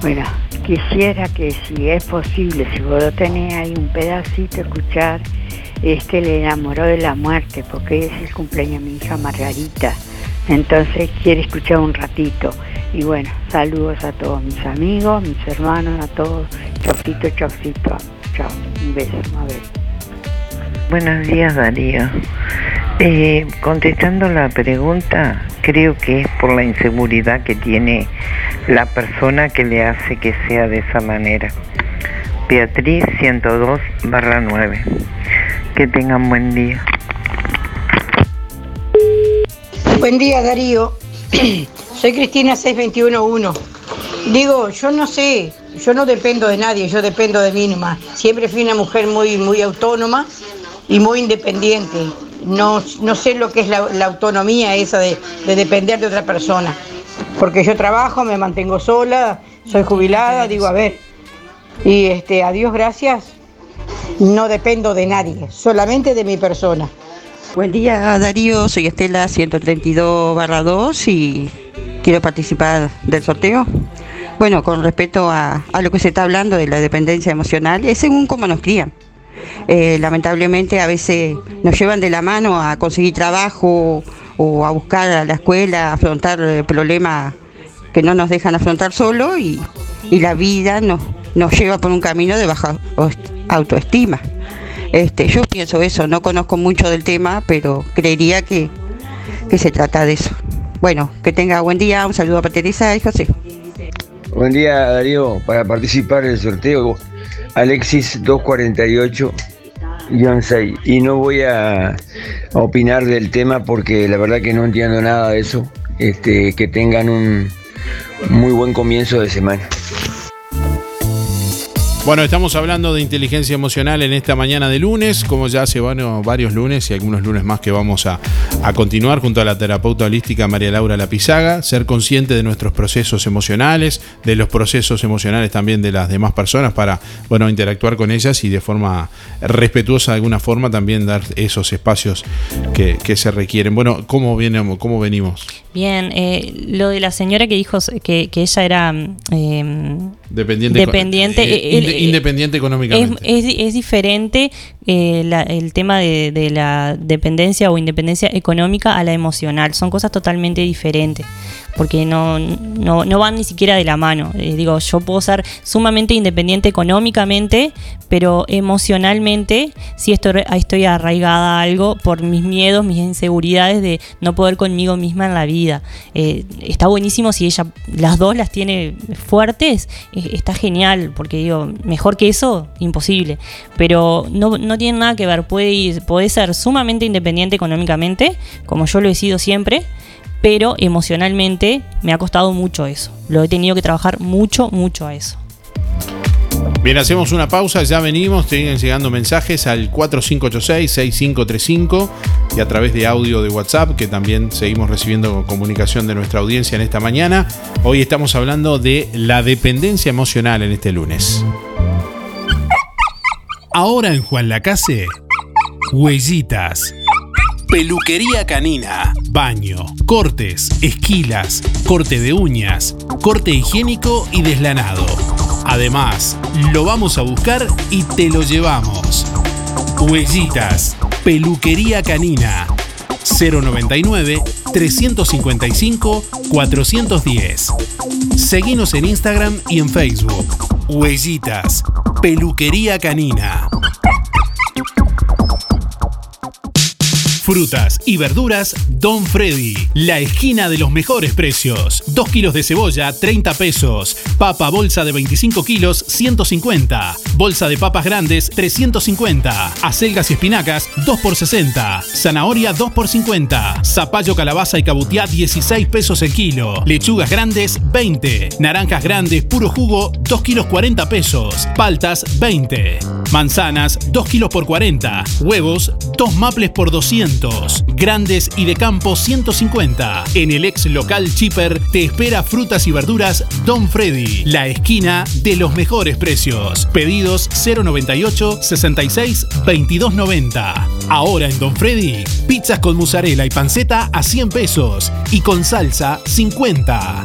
Bueno, quisiera que si es posible, si vos lo tenés ahí un pedacito, escuchar este le enamoró de la muerte, porque es el cumpleaños de mi hija Margarita. Entonces quiere escuchar un ratito. Y bueno, saludos a todos mis amigos, mis hermanos, a todos. Chaucito, chaucito. Chao. Un beso, a ver. Buenos días, Darío. Eh, contestando la pregunta, creo que es por la inseguridad que tiene la persona que le hace que sea de esa manera. Beatriz 102 barra 9. Que tengan buen día. Buen día, Darío. Soy Cristina 6211. Digo, yo no sé, yo no dependo de nadie, yo dependo de mí nomás. Siempre fui una mujer muy, muy autónoma y muy independiente. No, no sé lo que es la, autonomía esa de, de depender de otra persona. Porque yo trabajo, me mantengo sola, soy jubilada, digo, a ver. Y este, a Dios gracias, no dependo de nadie, solamente de mi persona. Buen día Darío, soy Estela 132 barra 2 y quiero participar del sorteo. Bueno, con respecto a, a lo que se está hablando de la dependencia emocional, es según cómo nos crían. Eh, lamentablemente a veces nos llevan de la mano a conseguir trabajo o a buscar a la escuela, a afrontar eh, problemas que no nos dejan afrontar solo y, y la vida nos, nos lleva por un camino de baja autoestima. Este, yo pienso eso, no conozco mucho del tema, pero creería que, que se trata de eso. Bueno, que tenga buen día, un saludo para Teresa y José. Buen día Darío, para participar del sorteo Alexis 248-6 y no voy a, a opinar del tema porque la verdad que no entiendo nada de eso. Este, que tengan un muy buen comienzo de semana. Bueno, estamos hablando de inteligencia emocional en esta mañana de lunes, como ya hace bueno, varios lunes y algunos lunes más que vamos a, a continuar junto a la terapeuta holística María Laura Lapizaga, ser consciente de nuestros procesos emocionales, de los procesos emocionales también de las demás personas para, bueno, interactuar con ellas y de forma respetuosa de alguna forma también dar esos espacios que, que se requieren. Bueno, ¿cómo, viene, cómo venimos? Bien, eh, lo de la señora que dijo que, que ella era eh, Dependiente, Dependiente, eh, inde- independiente es, económicamente. es, es diferente eh, el tema de, la dependencia o independencia económica a la emocional. Son cosas totalmente diferentes. Porque no, no, no van ni siquiera de la mano. Eh, digo, yo puedo ser sumamente independiente económicamente, pero emocionalmente sí estoy, estoy arraigada a algo por mis miedos, mis inseguridades de no poder conmigo misma en la vida. Eh, está buenísimo si ella las dos las tiene fuertes, está genial, porque digo, mejor que eso, imposible. Pero no tiene nada que ver, puede, ir- puede ser sumamente independiente económicamente, como yo lo he sido siempre, pero emocionalmente me ha costado mucho eso. Lo he tenido que trabajar mucho, mucho a eso. Bien, hacemos una pausa, ya venimos, siguen llegando mensajes al 4586-6535 y a través de audio de WhatsApp, que también seguimos recibiendo comunicación de nuestra audiencia en esta mañana. Hoy estamos hablando de la dependencia emocional en este lunes. Ahora en Juan Lacase, Huellitas. Peluquería canina, baño, cortes, esquilas, corte de uñas, corte higiénico y deslanado. Además, lo vamos a buscar y te lo llevamos. Huellitas, peluquería canina. 099 355 410. Seguinos en Instagram y en Facebook. Huellitas, peluquería canina. Frutas y verduras Don Freddy. La esquina de los mejores precios. 2 kilos de cebolla, 30 pesos. Papa bolsa de 25 kilos, 150. Bolsa de papas grandes, 350. Acelgas y espinacas, 2 por 60. Zanahoria, 2 por 50. Zapallo, calabaza y cabutiá, 16 pesos el kilo. Lechugas grandes, 20. Naranjas grandes, puro jugo, 2 kilos 40 pesos. Paltas, 20. Manzanas, 2 kilos por 40. Huevos, 2 maples por 200. Grandes y de campo 150. En el ex local Chipper te espera frutas y verduras Don Freddy, la esquina de los mejores precios. Pedidos 098 66 2290. Ahora en Don Freddy, pizzas con mozzarella y panceta a 100 pesos y con salsa 50.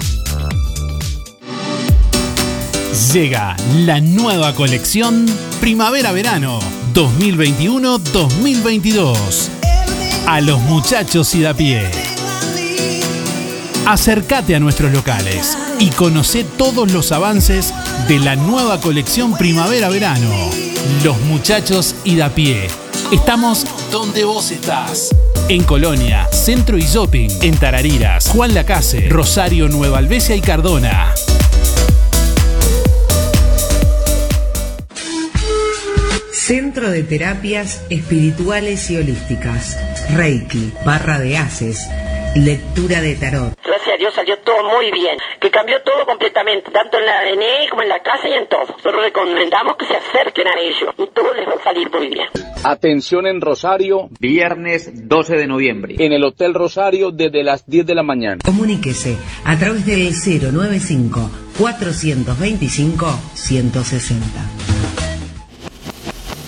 Llega la nueva colección Primavera-Verano 2021-2022 a los muchachos y de a pie. Acércate a nuestros locales y conoce todos los avances de la nueva colección Primavera-Verano. Los muchachos y de a pie. Estamos donde vos estás. En Colonia, Centro y Shopping, en Tarariras, Juan Lacase, Rosario, Nueva Albesia y Cardona. Centro de Terapias Espirituales y Holísticas. Reiki, barra de haces, lectura de tarot. Gracias a Dios salió todo muy bien, que cambió todo completamente, tanto en la ADN como en la casa y en todo. Nosotros recomendamos que se acerquen a ellos y todo les va a salir muy bien. Atención en Rosario, viernes 12 de noviembre, en el Hotel Rosario desde las 10 de la mañana. Comuníquese a través del 095 425 160.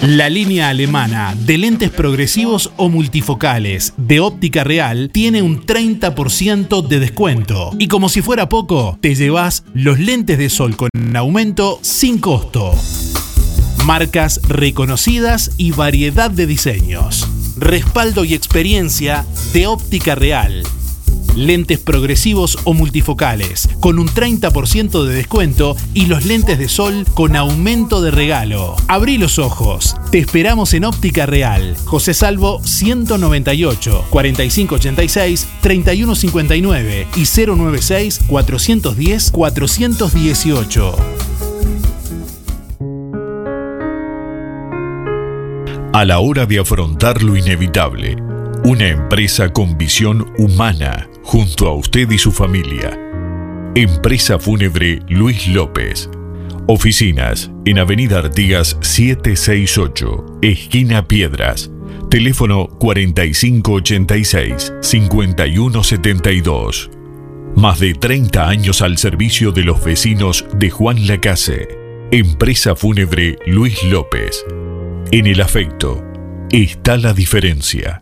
La línea alemana de lentes progresivos o multifocales de óptica real tiene un 30% de descuento. Y como si fuera poco, te llevas los lentes de sol con aumento sin costo. Marcas reconocidas y variedad de diseños. Respaldo y experiencia de óptica real lentes progresivos o multifocales, con un 30% de descuento y los lentes de sol con aumento de regalo. Abrí los ojos. Te esperamos en Óptica Real. José Salvo 198 4586 3159 y 096 410 418. A la hora de afrontar lo inevitable, una empresa con visión humana junto a usted y su familia. Empresa Fúnebre Luis López. Oficinas en Avenida Artigas 768, esquina Piedras. Teléfono 4586-5172. Más de 30 años al servicio de los vecinos de Juan Lacase. Empresa Fúnebre Luis López. En el afecto está la diferencia.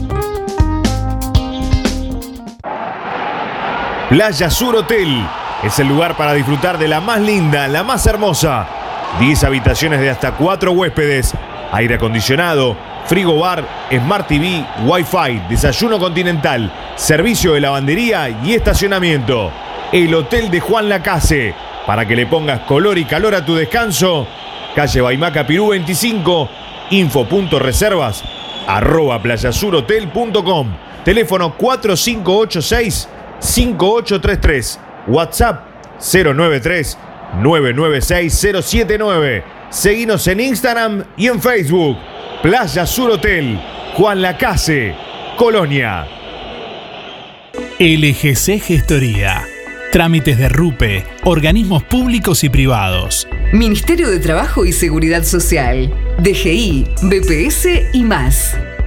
Playa Sur Hotel es el lugar para disfrutar de la más linda, la más hermosa. 10 habitaciones de hasta 4 huéspedes, aire acondicionado, frigo bar, Smart TV, Wi-Fi, desayuno continental, servicio de lavandería y estacionamiento. El Hotel de Juan Lacase. Para que le pongas color y calor a tu descanso, calle Baimaca Pirú 25, info.reservas, arroba playasurhotel.com, teléfono 4586-5833, WhatsApp 093 996 Seguinos en Instagram y en Facebook. Playa Sur Hotel, Juan Lacase, Colonia. LGC Gestoría. Trámites de RUPE, organismos públicos y privados. Ministerio de Trabajo y Seguridad Social, DGI, BPS y más.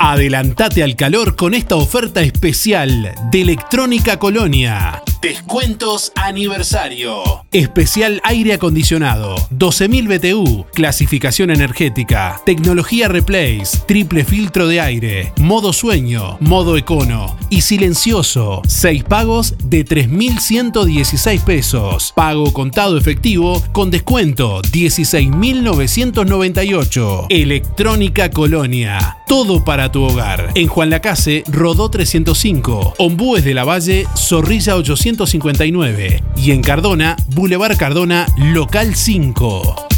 Adelantate al calor con esta oferta especial de Electrónica Colonia. Descuentos aniversario. Especial aire acondicionado. 12.000 BTU. Clasificación energética. Tecnología Replace. Triple filtro de aire. Modo sueño. Modo econo. Y silencioso. 6 pagos de 3.116 pesos. Pago contado efectivo con descuento 16.998. Electrónica Colonia. Todo para tu hogar. En Juan Lacase, Rodó 305. Ombúes de la Valle, Zorrilla 859. Y en Cardona, Boulevard Cardona, Local 5.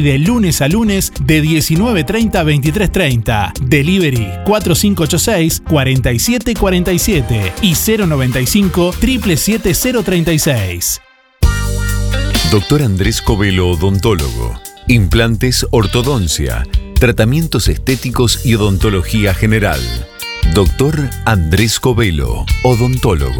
de lunes a lunes de 19.30 a 23.30. Delivery 4586-4747 y 095 77036. Doctor Andrés Covelo, odontólogo. Implantes, ortodoncia, tratamientos estéticos y odontología general. Doctor Andrés Covelo, odontólogo.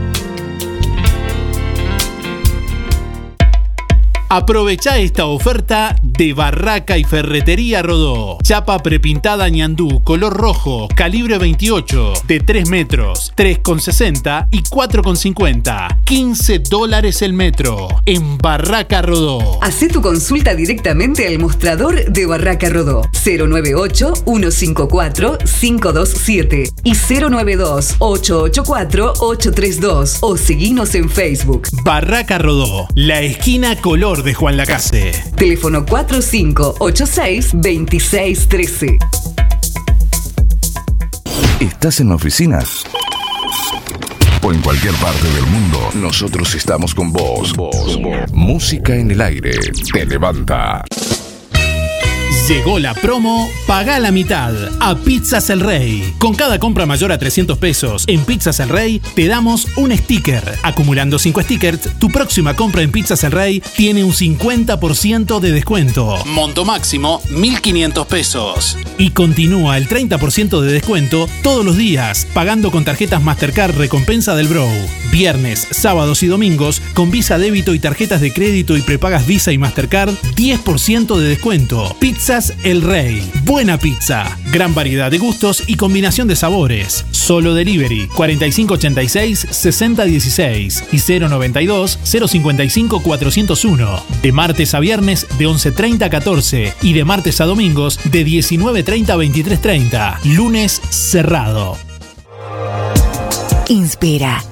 Aprovecha esta oferta de Barraca y Ferretería Rodó. Chapa prepintada ñandú, color rojo, calibre 28, de 3 metros, 3,60 y 4,50. 15 dólares el metro. En Barraca Rodó. Hacé tu consulta directamente al mostrador de Barraca Rodó. 098-154-527 y 092-884-832 o seguinos en Facebook. Barraca Rodó, la esquina color de Juan Lacase. Teléfono 4586-2613. ¿Estás en la oficina? O en cualquier parte del mundo, nosotros estamos con vos. Música en el aire te levanta. Llegó la promo Paga la mitad a Pizzas El Rey. Con cada compra mayor a 300 pesos en Pizzas El Rey te damos un sticker. Acumulando 5 stickers, tu próxima compra en Pizzas El Rey tiene un 50% de descuento. Monto máximo 1500 pesos. Y continúa el 30% de descuento todos los días pagando con tarjetas Mastercard Recompensa del Bro. Viernes, sábados y domingos con Visa Débito y tarjetas de crédito y prepagas Visa y Mastercard 10% de descuento. Pizzas El Rey. Buena pizza. Gran variedad de gustos y combinación de sabores. Solo delivery 4586 6016 y 092 055 401. De martes a viernes de 11.30 a 14 y de martes a domingos de 19.30 a 23.30. Lunes cerrado. Inspira.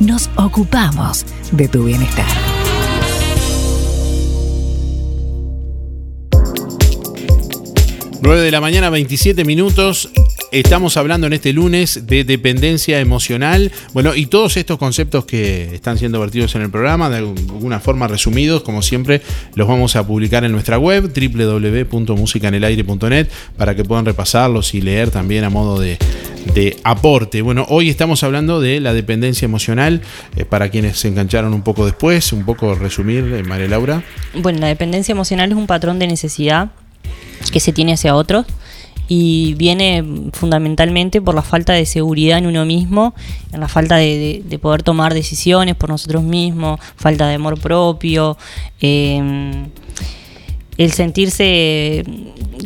nos ocupamos de tu bienestar. Nueve de la mañana, 27 minutos. Estamos hablando en este lunes de dependencia emocional. Bueno, y todos estos conceptos que están siendo vertidos en el programa, de alguna forma resumidos, como siempre, los vamos a publicar en nuestra web, www.musicanelaire.net, para que puedan repasarlos y leer también a modo de, de aporte. Bueno, hoy estamos hablando de la dependencia emocional, eh, para quienes se engancharon un poco después, un poco resumir, eh, María Laura. Bueno, la dependencia emocional es un patrón de necesidad que se tiene hacia otros y viene fundamentalmente por la falta de seguridad en uno mismo, en la falta de, de- de poder tomar decisiones por nosotros mismos, falta de amor propio, eh, el sentirse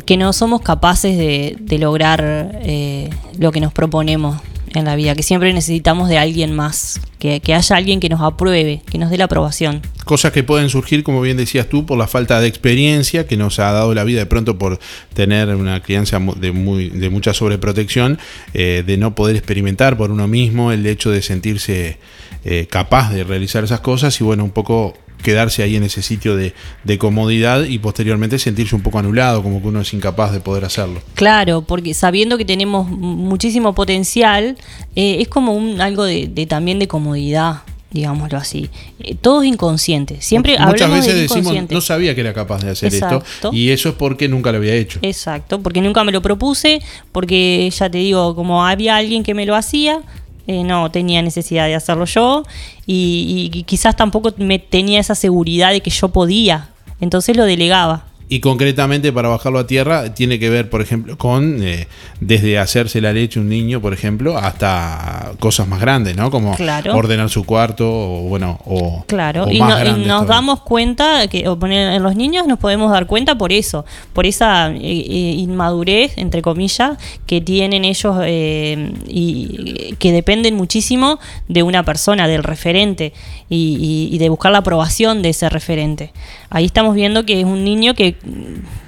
que no somos capaces de, de lograr eh, lo que nos proponemos en la vida, que siempre necesitamos de alguien más, que, que haya alguien que nos apruebe, que nos dé la aprobación. Cosas que pueden surgir, como bien decías tú, por la falta de experiencia que nos ha dado la vida de pronto por tener una crianza de, muy, de mucha sobreprotección, eh, de no poder experimentar por uno mismo el hecho de sentirse eh, capaz de realizar esas cosas y bueno, un poco quedarse ahí en ese sitio de, de comodidad y posteriormente sentirse un poco anulado, como que uno es incapaz de poder hacerlo. Claro, porque sabiendo que tenemos muchísimo potencial, eh, es como un algo de, de también de comodidad, digámoslo así. Eh, todo es inconsciente. Siempre Muchas veces del decimos, no sabía que era capaz de hacer Exacto. esto y eso es porque nunca lo había hecho. Exacto, porque nunca me lo propuse, porque ya te digo, como había alguien que me lo hacía, eh, no tenía necesidad de hacerlo yo y, y quizás tampoco me tenía esa seguridad de que yo podía, entonces lo delegaba. Y concretamente para bajarlo a tierra tiene que ver, por ejemplo, con eh, desde hacerse la leche un niño, por ejemplo, hasta cosas más grandes, ¿no? Como Claro. ordenar su cuarto o bueno, o, Claro, o y, más no- y grandes nos todavía. damos cuenta, que o poner en los niños nos podemos dar cuenta por eso, por esa eh, eh, inmadurez, entre comillas, que tienen ellos eh, y que dependen muchísimo de una persona, del referente, y, y- y de buscar la aprobación de ese referente. Ahí estamos viendo que es un niño que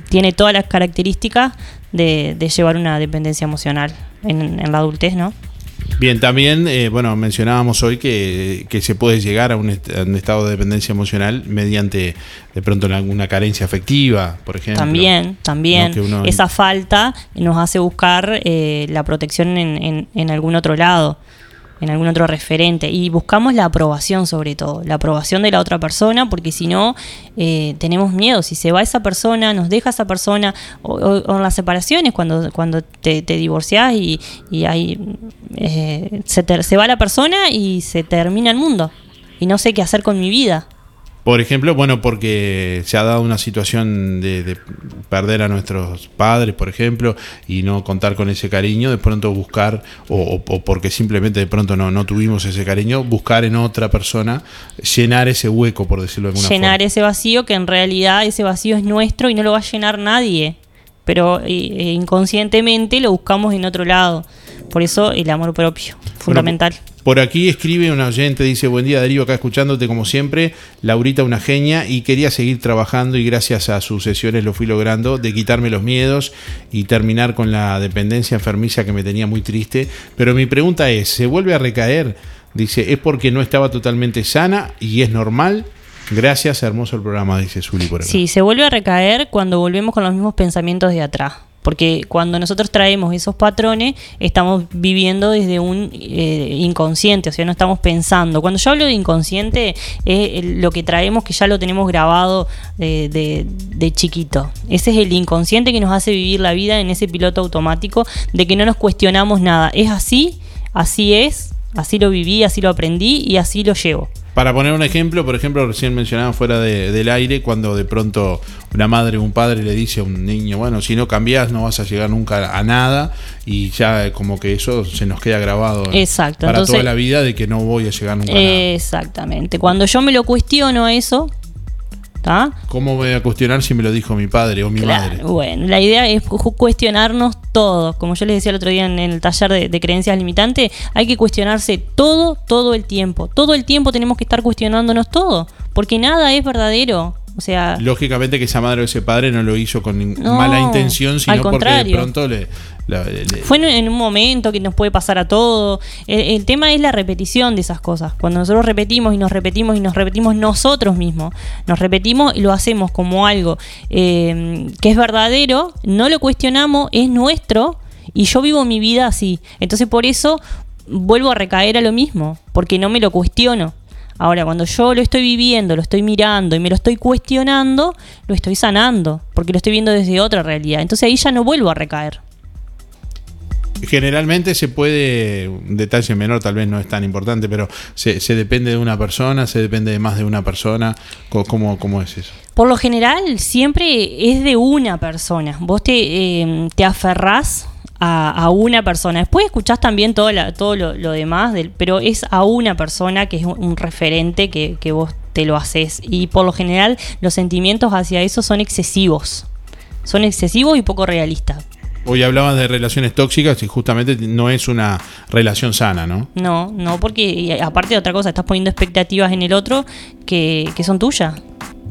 tiene todas las características de, de llevar una dependencia emocional en, en la adultez, ¿no? Bien, también, eh, bueno, mencionábamos hoy que, que se puede llegar a un, est- a un estado de dependencia emocional mediante de pronto alguna carencia afectiva, por ejemplo. También, también. ¿no? Que uno- Esa falta nos hace buscar eh, la protección en, en- en algún otro lado, en algún otro referente. Y buscamos la aprobación sobre todo, la aprobación de la otra persona, porque si no, eh, tenemos miedo. Si se va esa persona, nos deja esa persona, o, en las separaciones, cuando, cuando te, te divorciás y, y hay, eh, se, se va la persona y se termina el mundo. Y no sé qué hacer con mi vida. Por ejemplo, bueno, porque se ha dado una situación de, de perder a nuestros padres, por ejemplo, y no contar con ese cariño, de pronto buscar, o, porque simplemente de pronto no, no tuvimos ese cariño, buscar en otra persona, llenar ese hueco, por decirlo de alguna llenar ese vacío que en realidad ese vacío es nuestro y no lo va a llenar nadie. Pero eh, eh, inconscientemente lo buscamos en otro lado. Por eso el amor propio, fundamental. forma. Por aquí escribe un oyente, dice, buen día Darío, acá escuchándote como siempre, Laurita una genia y quería seguir trabajando y gracias a sus sesiones lo fui logrando, de quitarme los miedos y terminar con la dependencia enfermiza que me tenía muy triste. Pero mi pregunta es, ¿se vuelve a recaer? Dice, ¿es porque no estaba totalmente sana y es normal? Gracias, hermoso el programa, dice Zuli. Sí, se vuelve a recaer cuando volvemos con los mismos pensamientos de atrás. Porque cuando nosotros traemos esos patrones, estamos viviendo desde un eh, inconsciente, o sea, no estamos pensando. Cuando yo hablo de inconsciente, es lo que traemos que ya lo tenemos grabado de, de- de chiquito. Ese es el inconsciente que nos hace vivir la vida en ese piloto automático de que no nos cuestionamos nada. Es así, así es, así lo viví, así lo aprendí y así lo llevo. Para poner un ejemplo, por ejemplo, recién mencionaba fuera de- del aire, cuando de pronto una madre o un padre le dice a un niño, bueno, si no cambias no vas a llegar nunca a nada, y ya como que eso se nos queda grabado Exacto, para entonces- toda la vida de que no voy a llegar nunca a nada. Exactamente. Cuando yo me lo cuestiono eso, ¿Cómo voy a cuestionar si me lo dijo mi padre o mi madre? Bueno, la idea es cuestionarnos todo. Como yo les decía el otro día en, en el taller de, de creencias limitantes, hay que cuestionarse todo, todo el tiempo. Todo el tiempo tenemos que estar cuestionándonos todo, porque nada es verdadero. O sea, Lógicamente que esa madre o ese padre no lo hizo con No, mala intención, sino porque de pronto le, fue en, un momento que nos puede pasar a todo. El, el tema es la repetición de esas cosas. Cuando nosotros repetimos y nos repetimos y nos repetimos nosotros mismos, nos repetimos y lo hacemos como algo eh, que es verdadero, no lo cuestionamos, es nuestro y yo vivo mi vida así. Entonces por eso vuelvo a recaer a lo mismo, porque no me lo cuestiono. Ahora, cuando yo lo estoy viviendo, lo estoy mirando y me lo estoy cuestionando, lo estoy sanando, porque lo estoy viendo desde otra realidad. Entonces ahí ya no vuelvo a recaer. Generalmente se puede, un detalle menor tal vez no es tan importante, pero se, se depende de una persona, se depende de más de una persona. ¿Cómo, cómo es eso? Por lo general, siempre es de una persona. Vos te, eh, te aferrás a, a una persona. Después escuchás también todo, la- todo lo, lo demás, pero es a una persona que es un, un referente que, que vos te lo haces. Y por lo general, los sentimientos hacia eso son excesivos. Son excesivos y poco realistas. Hoy hablabas de relaciones tóxicas y justamente no es una relación sana, ¿no? No, no, porque aparte de otra cosa, estás poniendo expectativas en el otro que, que son tuyas.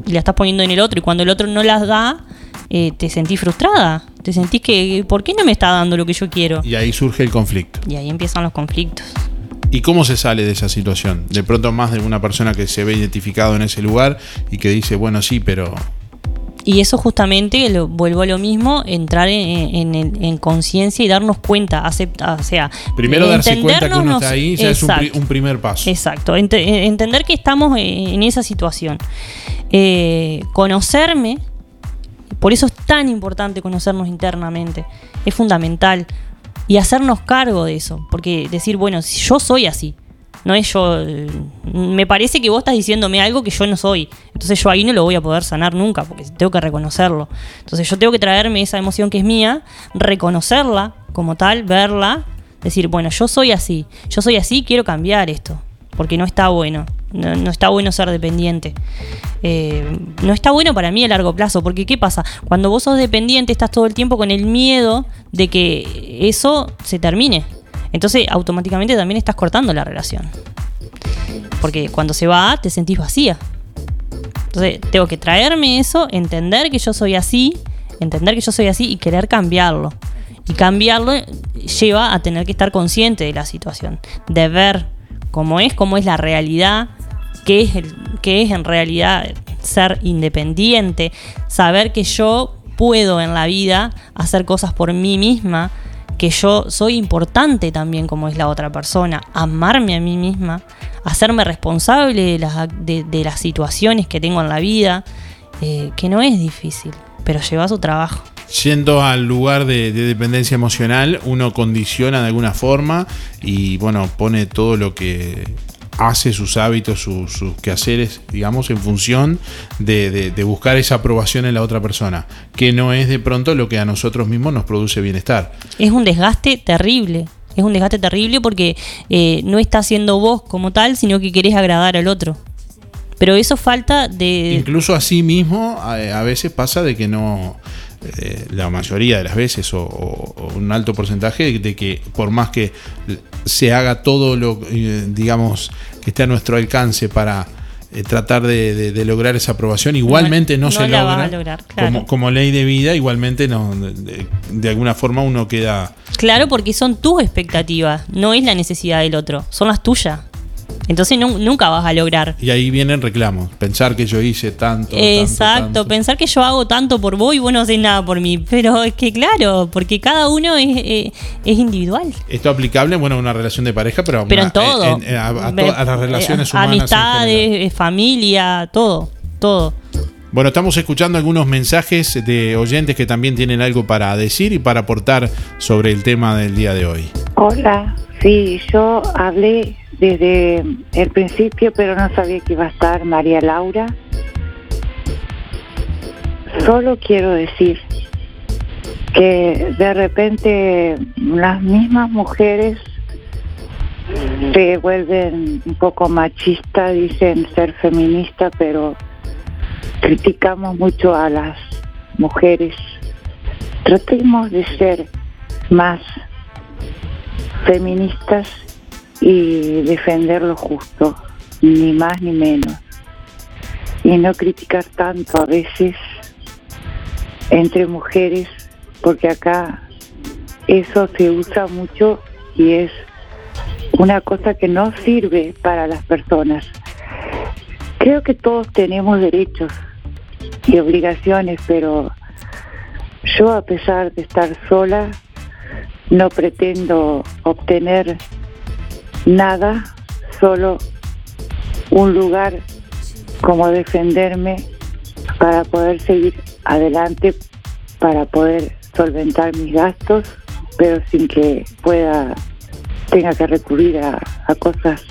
Y las estás poniendo en el otro. Y cuando el otro no las da, eh, te sentís frustrada. Te sentís que, ¿por qué no me está dando lo que yo quiero? Y ahí surge el conflicto. Y ahí empiezan los conflictos. ¿Y cómo se sale de esa situación? De pronto más de una persona que se ve identificado en ese lugar y que dice, bueno, sí, pero Y eso justamente, lo, vuelvo a lo mismo, entrar en, en- en conciencia y darnos cuenta, aceptar, o sea... primero darse cuenta que uno está ahí ya es un, primer paso. Exacto, ent- eh, entender que estamos en esa situación. Eh, conocerme, por eso es tan importante conocernos internamente, es fundamental. Y hacernos cargo de eso, porque decir, bueno, si yo soy así, no es yo, eh, me parece que vos estás diciéndome algo que yo no soy, entonces yo ahí no lo voy a poder sanar nunca, porque tengo que reconocerlo. Entonces yo tengo que traerme esa emoción que es mía, reconocerla como tal, verla, decir, bueno, yo soy así, yo soy así, quiero cambiar esto, porque no está bueno, no, está bueno ser dependiente. Eh, no está bueno para mí a largo plazo, porque ¿qué pasa? Cuando vos sos dependiente estás todo el tiempo con el miedo de que eso se termine. Entonces automáticamente también estás cortando la relación. Porque cuando se va te sentís vacía. Entonces tengo que traerme eso, entender que yo soy así, entender que yo soy así y querer cambiarlo. Y cambiarlo lleva a tener que estar consciente de la situación, de ver cómo es, cómo es la realidad, qué es, qué es en realidad ser independiente, saber que yo puedo en la vida hacer cosas por mí misma, que yo soy importante también como es la otra persona, amarme a mí misma, hacerme responsable de las, de, las situaciones que tengo en la vida, eh, que no es difícil, pero lleva su trabajo. Yendo al lugar de, de dependencia emocional, uno condiciona de alguna forma y bueno, pone todo lo que hace, sus hábitos, sus, sus quehaceres, digamos, en función de, de- de buscar esa aprobación en la otra persona, que no es de pronto lo que a nosotros mismos nos produce bienestar. Es un desgaste terrible. Es un desgaste terrible porque eh, no estás siendo vos como tal, sino que querés agradar al otro. Pero eso falta de... Incluso así mismo a, a veces pasa de que no eh, la mayoría de las veces o, o un alto porcentaje de que por más que se haga todo lo, eh, digamos, que esté a nuestro alcance para eh, tratar de, de- de lograr esa aprobación, igualmente no, no se la logra. va a lograr, claro. como, como ley de vida, igualmente no, de, de alguna forma uno queda... Claro, porque son tus expectativas, no es la necesidad del otro, son las tuyas. Entonces nu- nunca vas a lograr. Y ahí vienen reclamos. Pensar que yo hice tanto. Exacto, tanto, tanto. pensar que yo hago tanto por vos y vos no haces nada por mí. Pero es que claro, porque cada uno es, eh, es individual. Esto aplicable, bueno, a una relación de pareja, pero, a Pero una- en todo. en- en- a, a to- a las relaciones Eh, humanas. en Amistades, eh, familia, todo, todo. Bueno, estamos escuchando algunos mensajes de oyentes que también tienen algo para decir y para aportar sobre el tema del día de hoy. Hola, sí, yo hablé desde el principio, pero no sabía que iba a estar María Laura. Solo quiero decir que de repente las mismas mujeres se vuelven un poco machistas, dicen ser feministas, pero criticamos mucho a las mujeres. Tratemos de ser más feministas y defender lo justo, ni más ni menos. Y no criticar tanto a veces entre mujeres, porque acá eso se usa mucho y es una cosa que no sirve para las personas. Creo que todos tenemos derechos y obligaciones, pero yo a pesar de estar sola, no pretendo obtener nada, solo un lugar como defenderme para poder seguir adelante, para poder solventar mis gastos, pero sin que pueda, tenga que recurrir a, a cosas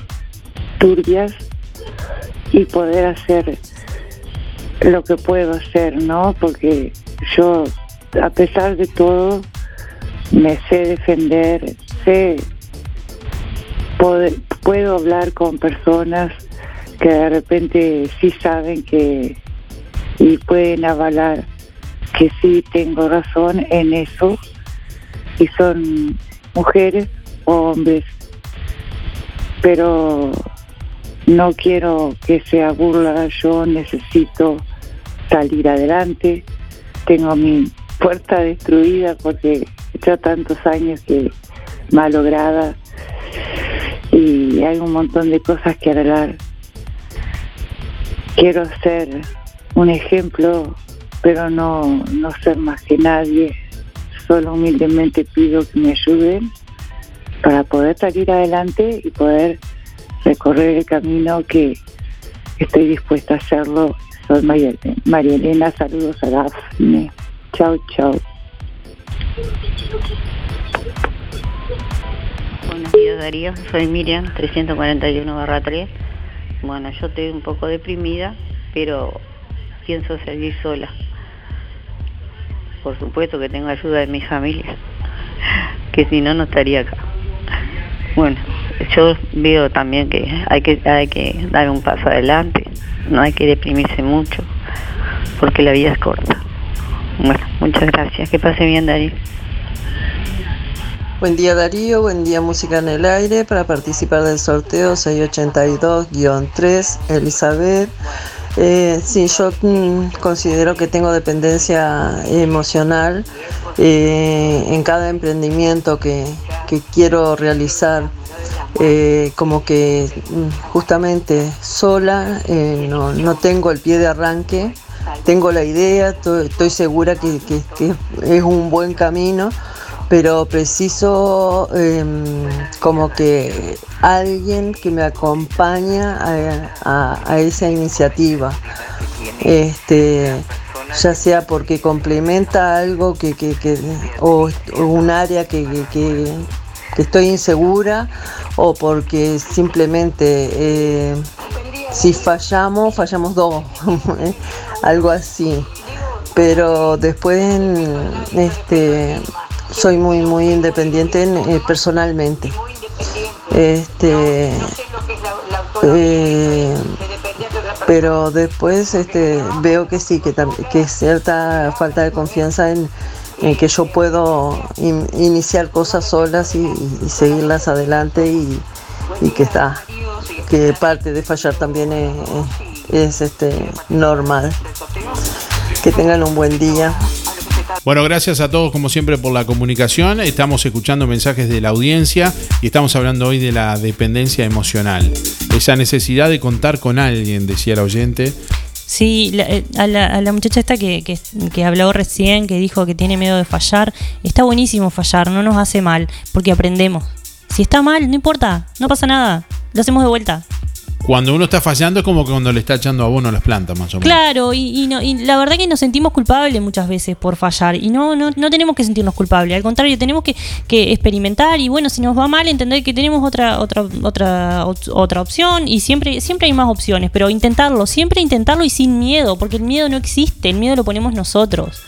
turbias y poder hacer lo que puedo hacer, ¿no? Porque yo, a pesar de todo, me sé defender, sé, puedo hablar con personas que de repente sí saben que y pueden avalar que sí tengo razón en eso y son mujeres o hombres. Pero no quiero que sea burla yo necesito salir adelante. Tengo mi puerta destruida porque hecho tantos años que malograda y hay un montón de cosas que arreglar. Quiero ser un ejemplo, pero no, no ser más que nadie. Solo humildemente pido que me ayuden para poder salir adelante y poder recorrer el camino que estoy dispuesta a hacerlo. Soy María, María Elena, saludos a Dafne. Chau, chau. Buenos días Darío, soy Miriam, 341 barra 3. Bueno, yo estoy un poco deprimida, pero pienso seguir sola. Por supuesto que tengo ayuda de mi familia, que si no, no estaría acá. Bueno, yo veo también que hay que, hay que dar un paso adelante, no hay que deprimirse mucho, porque la vida es corta. Bueno, muchas gracias, que pase bien Darío. Buen día Darío, buen día Música en el Aire. Para participar del sorteo 682-3, Elizabeth. Eh, sí, yo mm, considero que tengo dependencia emocional eh, en cada emprendimiento que, que quiero realizar. Eh, como que mm, justamente sola eh, no, no tengo el pie de arranque, tengo la idea, to- estoy segura que- que es un buen camino, pero preciso em, como que alguien que me acompaña a, a- esa iniciativa. Este, ya sea porque complementa algo que, que- que- o, un área que, que- estoy insegura o porque simplemente eh, si fallamos, fallamos dos, ¿eh? algo así. Pero después este, soy muy muy independiente en- eh, personalmente. Este, eh, pero después este, veo que sí, que, que cierta falta de confianza en, en que yo puedo in- iniciar cosas solas y, y seguirlas adelante y, y que está, que parte de fallar también es, es, este, normal. Que tengan un buen día. Bueno, gracias a todos como siempre por la comunicación. Estamos escuchando mensajes de la audiencia y estamos hablando hoy de la dependencia emocional. Esa necesidad de contar con alguien, decía el oyente. Sí, la- eh, a, la, a la muchacha esta que, que, que habló recién, que dijo que tiene miedo de fallar, está buenísimo fallar, no nos hace mal, porque aprendemos. Si está mal, no importa, no pasa nada, lo hacemos de vuelta. Cuando uno está fallando es como que cuando le está echando abono a las plantas, más o menos. Claro, y, y no, y la verdad que nos sentimos culpables muchas veces por fallar. Y no, no, no tenemos que sentirnos culpables. Al contrario, tenemos que, que experimentar y bueno, si nos va mal, entender que tenemos otra, otra, otra, ot- otra opción. Y siempre, siempre hay más opciones. Pero intentarlo, siempre intentarlo y sin miedo, porque el miedo no existe, el miedo lo ponemos nosotros.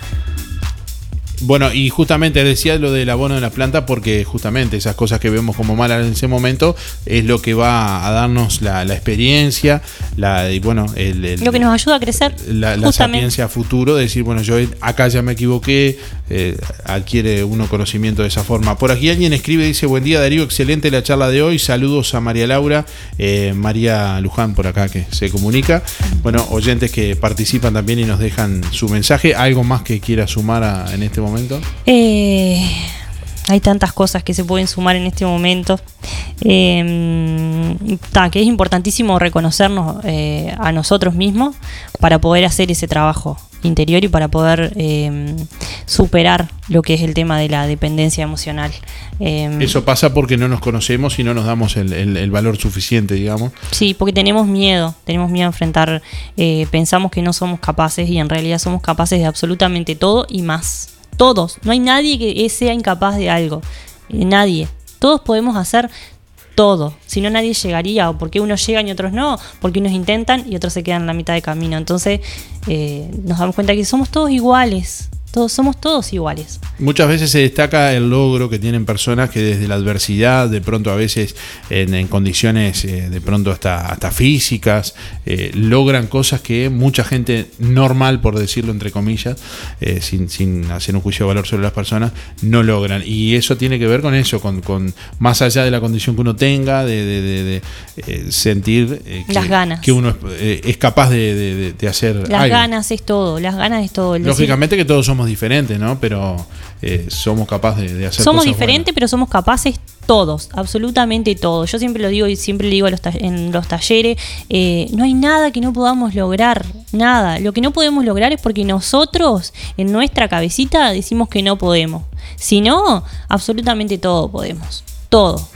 Bueno, y justamente decía lo del abono de la planta porque justamente esas cosas que vemos como malas en ese momento es lo que va a darnos la, la experiencia, la, y bueno, el, el- Lo que nos ayuda a crecer. la, la sapiencia a futuro, de decir, bueno, yo acá ya me equivoqué, eh, adquiere uno conocimiento de esa forma. Por aquí alguien escribe, dice, buen día Darío, excelente la charla de hoy, saludos a María Laura, eh, María Luján por acá que se comunica. Bueno, oyentes que participan también y nos dejan su mensaje, algo más que quiera sumar en este momento. Eh, hay tantas cosas que se pueden sumar en este momento. Eh, que es importantísimo reconocernos eh, a nosotros mismos para poder hacer ese trabajo interior y para poder eh, superar lo que es el tema de la dependencia emocional. Eh, Eso pasa porque no nos conocemos y no nos damos el, el- el valor suficiente, digamos. Sí, porque tenemos miedo, tenemos miedo a enfrentar, eh, pensamos que no somos capaces y en realidad somos capaces de absolutamente todo y más. Todos, no hay nadie que sea incapaz de algo, Eh, nadie. Todos podemos hacer todo, si no nadie llegaría, o porque unos llegan y otros no, porque unos intentan y otros se quedan en la mitad de camino. Entonces eh, nos damos cuenta que somos todos iguales, todos somos todos iguales. Muchas veces se destaca el logro que tienen personas que desde la adversidad, de pronto a veces en, en condiciones eh, de pronto hasta, hasta físicas, eh, logran cosas que mucha gente normal, por decirlo entre comillas, eh, sin, sin hacer un juicio de valor sobre las personas, no logran. Y eso tiene que ver con eso, con, con más allá de la condición que uno tenga, de, de- de- de, sentir que, Las ganas. que uno es, es capaz de, hacer Las algo. ganas es todo, las ganas es todo. Lógicamente que todos somos diferentes, ¿no? Pero eh, somos capaces de, de hacer somos cosas diferentes, pero somos capaces todos, absolutamente todos. Yo siempre lo digo y siempre le digo a los ta- en los talleres, eh, no hay nada que no podamos lograr, nada. Lo que no podemos lograr es porque nosotros en nuestra cabecita decimos que no podemos. Si no, absolutamente todo podemos, todo.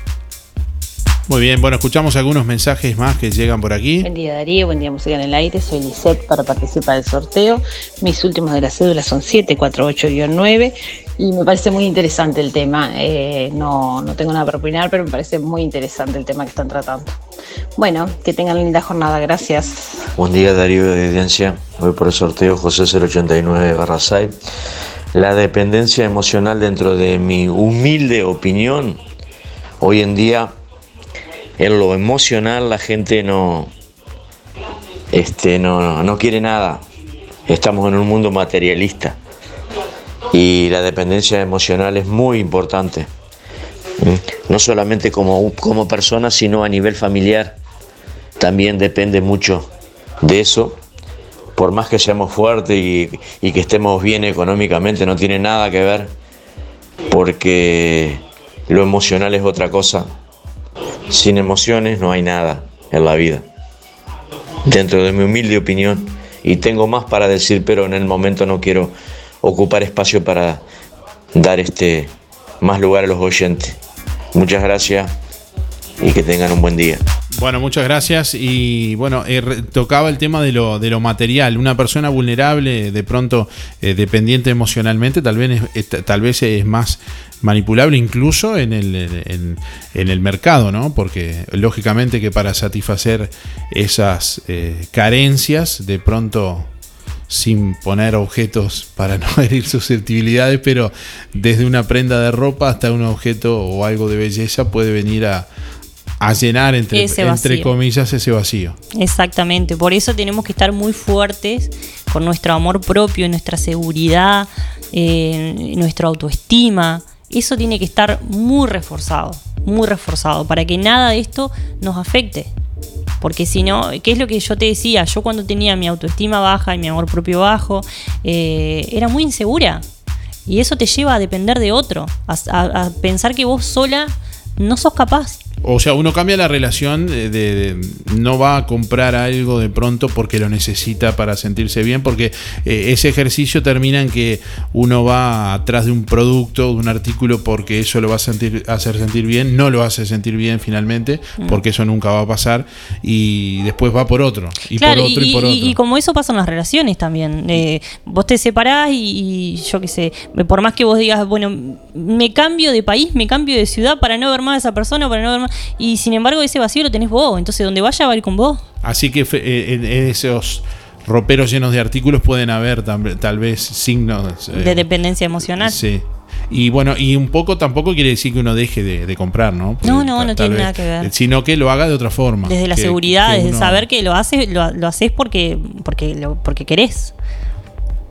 Muy bien, bueno, escuchamos algunos mensajes más que llegan por aquí. Buen día Darío, buen día Música en el Aire, soy Lisette para participar del sorteo. Mis últimos de la cédula son 748-9 y me parece muy interesante el tema. Eh, no, no tengo nada para opinar, pero me parece muy interesante el tema que están tratando. Bueno, que tengan linda jornada, gracias. Buen día Darío de Evidencia, voy por el sorteo José 089 barra 6. La dependencia emocional dentro de mi humilde opinión, hoy en día en lo emocional la gente no, este, no, no quiere nada. Estamos en un mundo materialista y la dependencia emocional es muy importante. No solamente como, como persona, sino a nivel familiar. También depende mucho de eso. Por más que seamos fuertes y que estemos bien económicamente, no tiene nada que ver, porque lo emocional es otra cosa. Sin emociones no hay nada en la vida. Dentro de mi humilde opinión, y tengo más para decir, pero en el momento no quiero ocupar espacio para dar este más lugar a los oyentes. Muchas gracias y que tengan un buen día. Bueno, muchas gracias. Y bueno, eh, tocaba el tema de lo, de lo material. Una persona vulnerable, de pronto eh, dependiente emocionalmente, tal vez, tal vez es más manipulable incluso en el, en, en el mercado, ¿no? Porque lógicamente que para satisfacer esas eh, carencias, de pronto sin poner objetos para no herir susceptibilidades, pero desde una prenda de ropa hasta un objeto o algo de belleza puede venir a, a llenar entre, entre comillas ese vacío. Exactamente, por eso tenemos que estar muy fuertes con nuestro amor propio, nuestra seguridad, eh, nuestra autoestima. Eso tiene que estar muy reforzado, muy reforzado, para que nada de esto nos afecte. Porque si no, ¿qué es lo que yo te decía? Yo cuando tenía mi autoestima baja y mi amor propio bajo, eh, era muy insegura. Y eso te lleva a depender de otro, a, a- a pensar que vos sola no sos capaz. O sea, uno cambia la relación de, no va a comprar algo de pronto porque lo necesita para sentirse bien, porque eh, ese ejercicio termina en que uno va atrás de un producto, de un artículo, porque eso lo va a sentir, hacer sentir bien, no lo hace sentir bien finalmente, Mm. porque eso nunca va a pasar, y después va por otro, y claro, por otro, y, y, por y- otro. y como eso pasa en las relaciones también. Eh, vos te separás y, y yo qué sé, por más que vos digas, bueno, me cambio de país, me cambio de ciudad para no ver más a esa persona, para no ver más. Y sin embargo, ese vacío lo tenés vos. Entonces, donde vaya va a ir con vos. Así que fe- eh, en en esos roperos llenos de artículos pueden haber tal vez signos eh, De dependencia emocional. Sí. Y bueno, y un poco tampoco quiere decir que uno deje de, de comprar, ¿no? Porque No, no, no tiene vez- nada que ver. Sino que lo haga de otra forma. Desde la Que- seguridad, que desde uno- saber que lo haces, lo, lo haces porque, porque, lo, porque querés.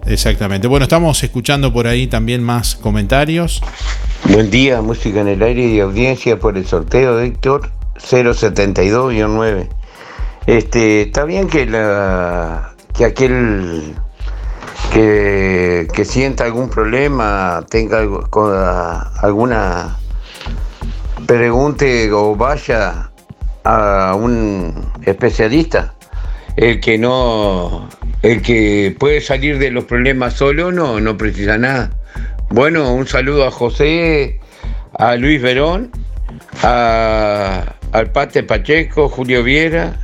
Exactamente. Bueno, estamos escuchando por ahí también más comentarios. Buen día, música en el aire y audiencia por el sorteo Héctor 072-9. Este, está bien que la que aquel que, que sienta algún problema tenga algo- con, alguna pregunte o vaya a un especialista. El que no, el que puede salir de los problemas solo no, no precisa nada. Bueno, un saludo a José, a Luis Verón, a, al Pate Pacheco, Julio Viera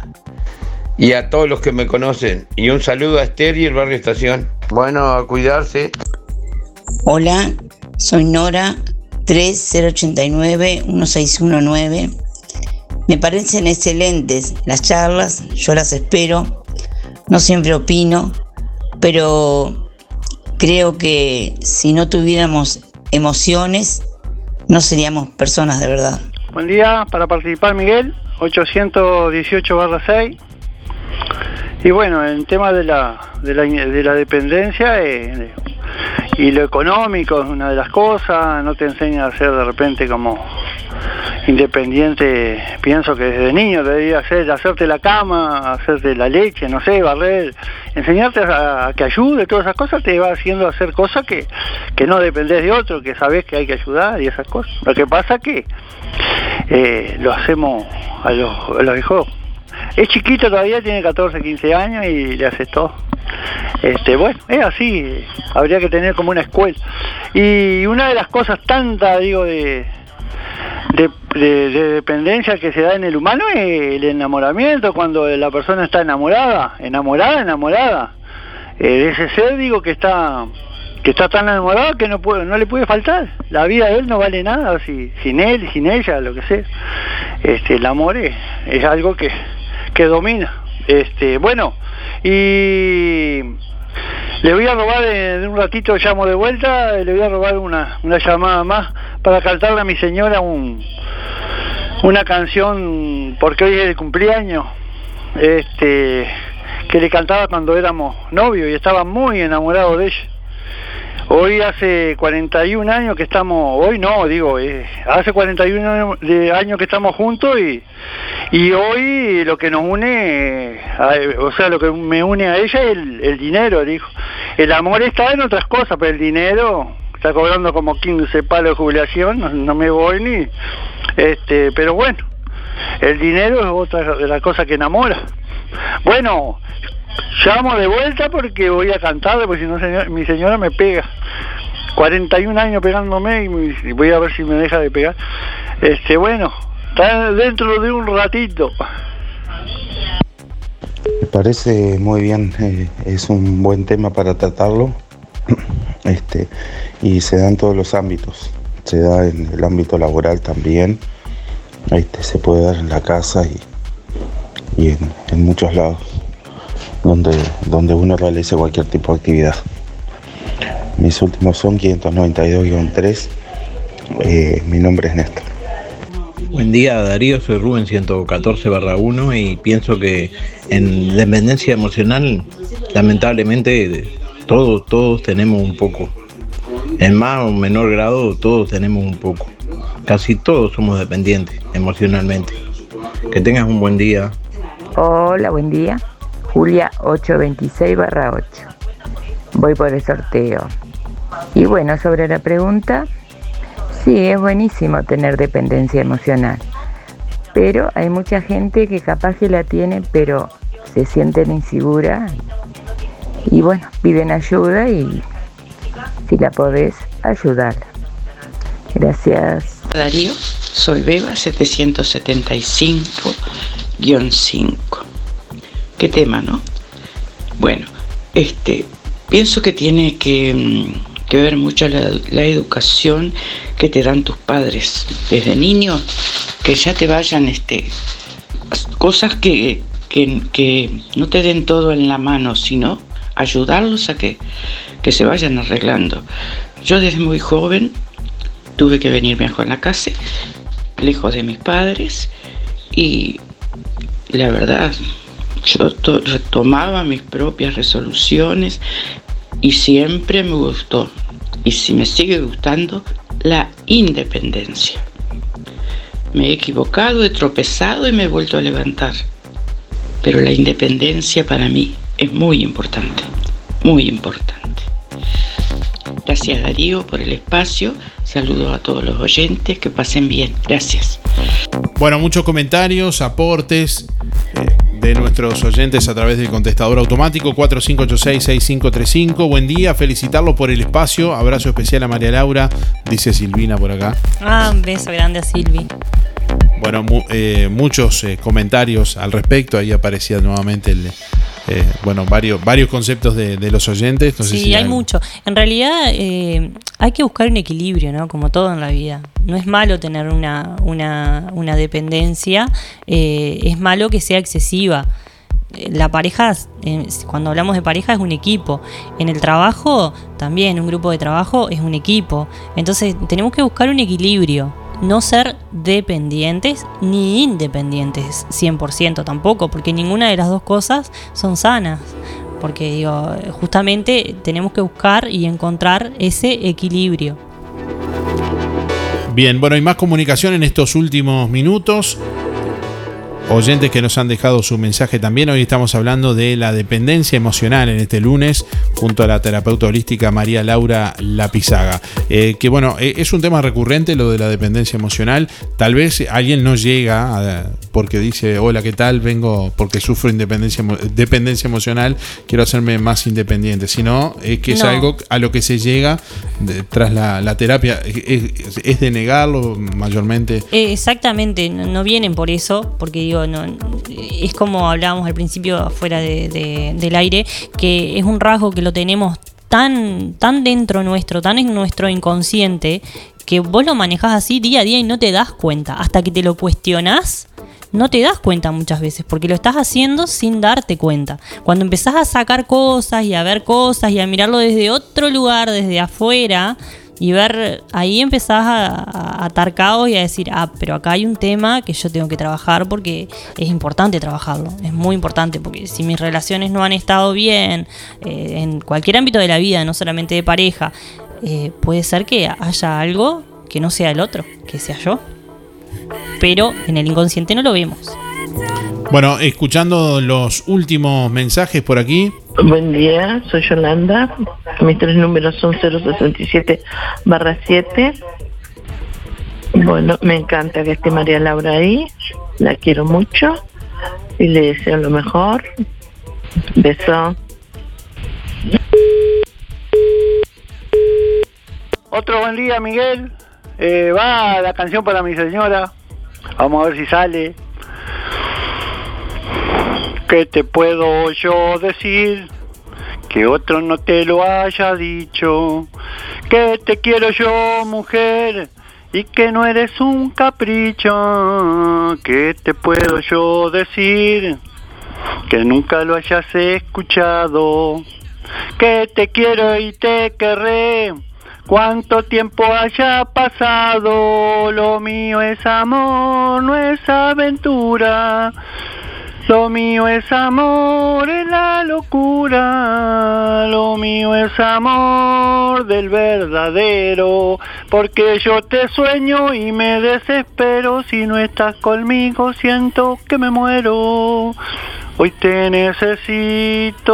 y a todos los que me conocen. Y un saludo a Esther y el barrio Estación. Bueno, a cuidarse. Hola, soy Nora 3089-1619. Me parecen excelentes las charlas, yo las espero. No siempre opino, pero creo que si no tuviéramos emociones, no seríamos personas de verdad. Buen día, para participar Miguel, 818-6. Y bueno, el tema de la, de la, de la dependencia eh, y lo económico es una de las cosas, no te enseña a ser de repente como independiente, pienso que desde niño debería hacer, hacerte la cama, hacerte la leche, no sé, barrer, enseñarte a, que ayude, todas esas cosas te va haciendo hacer cosas que, que no dependés de otro, que sabés que hay que ayudar y esas cosas. Lo que pasa que eh, lo hacemos a los hijos. Es chiquito todavía, tiene 14, 15 años y le todo. Este, bueno, es así, habría que tener como una escuela. Y una de las cosas tantas, digo, de- de dependencia que se da en el humano es el enamoramiento, cuando la persona está enamorada, enamorada, enamorada. Eh, de ese ser, digo, que está que está tan enamorado que no puede, no le puede faltar. La vida de él no vale nada si, sin él, sin ella, lo que sea. Este, el amor es, es algo que, que domina. Este, bueno, y le voy a robar de un ratito, llamo de vuelta, le voy a robar una, una llamada más para cantarle a mi señora un, una canción, porque hoy es el cumpleaños, este, que le cantaba cuando éramos novios y estaba muy enamorado de ella. Hoy hace 41 años que estamos, hoy no, digo, eh, hace 41 años, de años que estamos juntos y, y hoy lo que nos une, eh, o sea, lo que me une a ella es el, el dinero, dijo. El amor está en otras cosas, pero el dinero está cobrando como 15 palos de jubilación, no, no me voy ni, este, pero bueno, el dinero es otra de las cosas que enamora. Bueno, llamo de vuelta porque voy a cantarle, porque si no señor- mi señora me pega. 41 años pegándome y, voy a ver si me deja de pegar. Este, bueno, está dentro de un ratito. Me parece muy bien, eh, es un buen tema para tratarlo este, y se da en todos los ámbitos, se da en el ámbito laboral también, este, se puede dar en la casa y, y en muchos lados donde, donde uno realice cualquier tipo de actividad. Mis últimos son 592-3, eh, mi nombre es Néstor. Buen día Darío, soy Rubén 114 barra 1 y pienso que en dependencia emocional lamentablemente todos, todos tenemos un poco. En más o menor grado todos tenemos un poco. Casi todos somos dependientes emocionalmente. Que tengas un buen día. Hola, buen día. Julia 826 barra 8. Voy por el sorteo. Y bueno, sobre la pregunta, sí, es buenísimo tener dependencia emocional. Pero hay mucha gente que capaz que la tiene, pero se sienten insegura. Y bueno, piden ayuda y si la podés, ayudarla. Gracias. Darío, soy Beba 775-5. ¿Qué tema, no? Bueno, este, pienso que tiene que, mm, que ver mucho la, la educación que te dan tus padres desde niño, que ya te vayan, este, cosas que, que, que no te den todo en la mano, sino ayudarlos a que, que se vayan arreglando. Yo desde muy joven tuve que venirme a la casa, lejos de mis padres, y la verdad, yo to- retomaba mis propias resoluciones y siempre me gustó, y si me sigue gustando, la independencia. Me he equivocado, he tropezado y me he vuelto a levantar. Pero la independencia para mí es muy importante, muy importante. Gracias Darío por el espacio. Saludos a todos los oyentes. Que pasen bien. Gracias. Bueno, muchos comentarios, aportes eh, de nuestros oyentes a través del contestador automático 4586-6535. Buen día, felicitarlo por el espacio. Abrazo especial a María Laura, dice Silvina por acá. Ah, un beso grande a Silvi. Bueno, mu- eh, muchos eh, comentarios al respecto. Ahí aparecía nuevamente el, eh, bueno, varios, varios conceptos de, de los oyentes. No sé Sí, si hay mucho. En realidad eh, hay que buscar un equilibrio, ¿no? Como todo en la vida. No es malo tener una, una, una dependencia, eh, es malo que sea excesiva. La pareja, eh, cuando hablamos de pareja, es un equipo. En el trabajo, también, un grupo de trabajo es un equipo. Entonces, tenemos que buscar un equilibrio. No ser dependientes ni independientes 100% tampoco, porque ninguna de las dos cosas son sanas. Porque digo, justamente tenemos que buscar y encontrar ese equilibrio. Bien, bueno, hay más comunicación en estos últimos minutos. Oyentes que nos han dejado su mensaje también. Hoy estamos hablando de la dependencia emocional en este lunes, junto a la terapeuta holística María Laura Lapizaga. Eh, que bueno, eh, es un tema recurrente lo de la dependencia emocional. Tal vez alguien no llega a- porque dice, hola, ¿qué tal? Vengo porque sufro independencia, dependencia emocional, quiero hacerme más independiente. Sino es que es algo a lo que se llega de- tras la, la terapia. Es, es de negarlo mayormente. Eh, Exactamente, no, no vienen por eso, porque digo, no, es como hablábamos al principio afuera de- de- del aire, que es un rasgo que lo tenemos tan, tan dentro nuestro, tan en nuestro inconsciente, que vos lo manejás así día a día y no te das cuenta. Hasta que te lo cuestionás, no te das cuenta muchas veces, porque lo estás haciendo sin darte cuenta. Cuando empezás a sacar cosas y a ver cosas y a mirarlo desde otro lugar, desde afuera, y ver, ahí empezás a, a atar cabos y a decir, ah, pero acá hay un tema que yo tengo que trabajar porque es importante trabajarlo, es muy importante, porque si mis relaciones no han estado bien, eh, en cualquier ámbito de la vida, no solamente de pareja, eh, puede ser que haya algo que no sea el otro, que sea yo. Pero en el inconsciente no lo vemos. Bueno, escuchando los últimos mensajes por aquí. Buen día, soy Yolanda. Mis tres números son 067 barra 7. Bueno, me encanta que esté María Laura ahí. La quiero mucho y le deseo lo mejor. Beso. Otro buen día, Miguel. Eh, va la canción para mi señora. Vamos a ver si sale. ¿Qué te puedo yo decir? Que otro no te lo haya dicho. Que te quiero yo, mujer. Y que no eres un capricho. ¿Qué te puedo yo decir? Que nunca lo hayas escuchado. Que te quiero y te querré Cuánto tiempo haya pasado, lo mío es amor, no es aventura. Lo mío es amor, es la locura. Lo mío es amor del verdadero. Porque yo te sueño y me desespero. Si no estás conmigo, siento que me muero. Hoy te necesito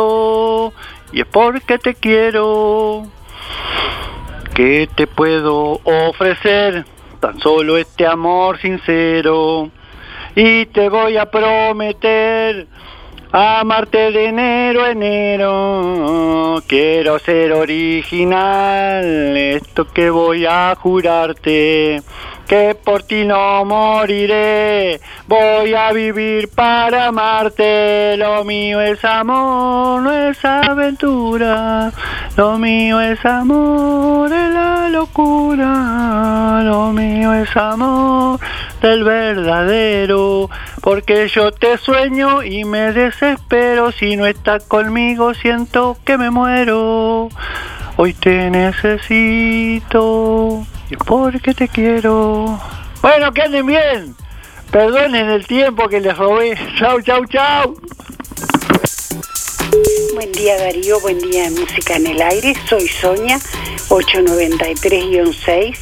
y es porque te quiero. ¿Qué te puedo ofrecer? Tan solo este amor sincero y te voy a prometer amarte de enero a enero. Quiero ser original, esto que voy a jurarte que por ti no moriré, voy a vivir para amarte, lo mío es amor, no es aventura, lo mío es amor, es la locura, lo mío es amor del verdadero, porque yo te sueño y me desespero, si no estás conmigo siento que me muero, hoy te necesito porque te quiero. Bueno, que anden bien. Perdonen el tiempo que les robé. Chau, chau, chau. Buen día Darío, buen día Música en el Aire. Soy Sonia, 893-6.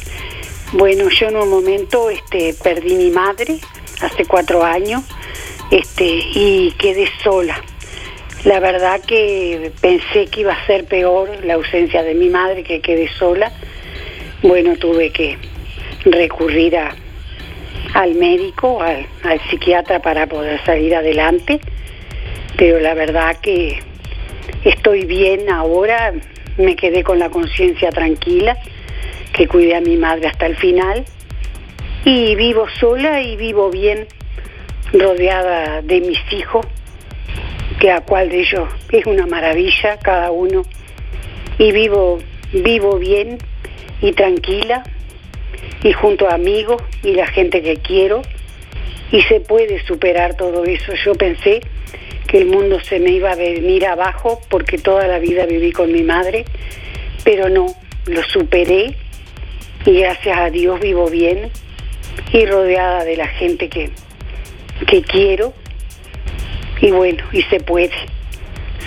Bueno, yo en un momento este, perdí mi madre hace cuatro años este, y quedé sola. La verdad que pensé que iba a ser peor la ausencia de mi madre, que quedé sola bueno, tuve que recurrir al médico, al, al psiquiatra para poder salir adelante, pero la verdad que estoy bien ahora, me quedé con la conciencia tranquila, que cuidé a mi madre hasta el final y vivo sola y vivo bien, rodeada de mis hijos, que a cual de ellos es una maravilla cada uno, y vivo, vivo bien y tranquila y junto a amigos y la gente que quiero y se puede superar todo eso. Yo pensé que el mundo se me iba a venir abajo porque toda la vida viví con mi madre, pero no, lo superé y gracias a Dios vivo bien y rodeada de la gente que, que quiero y bueno, y se puede,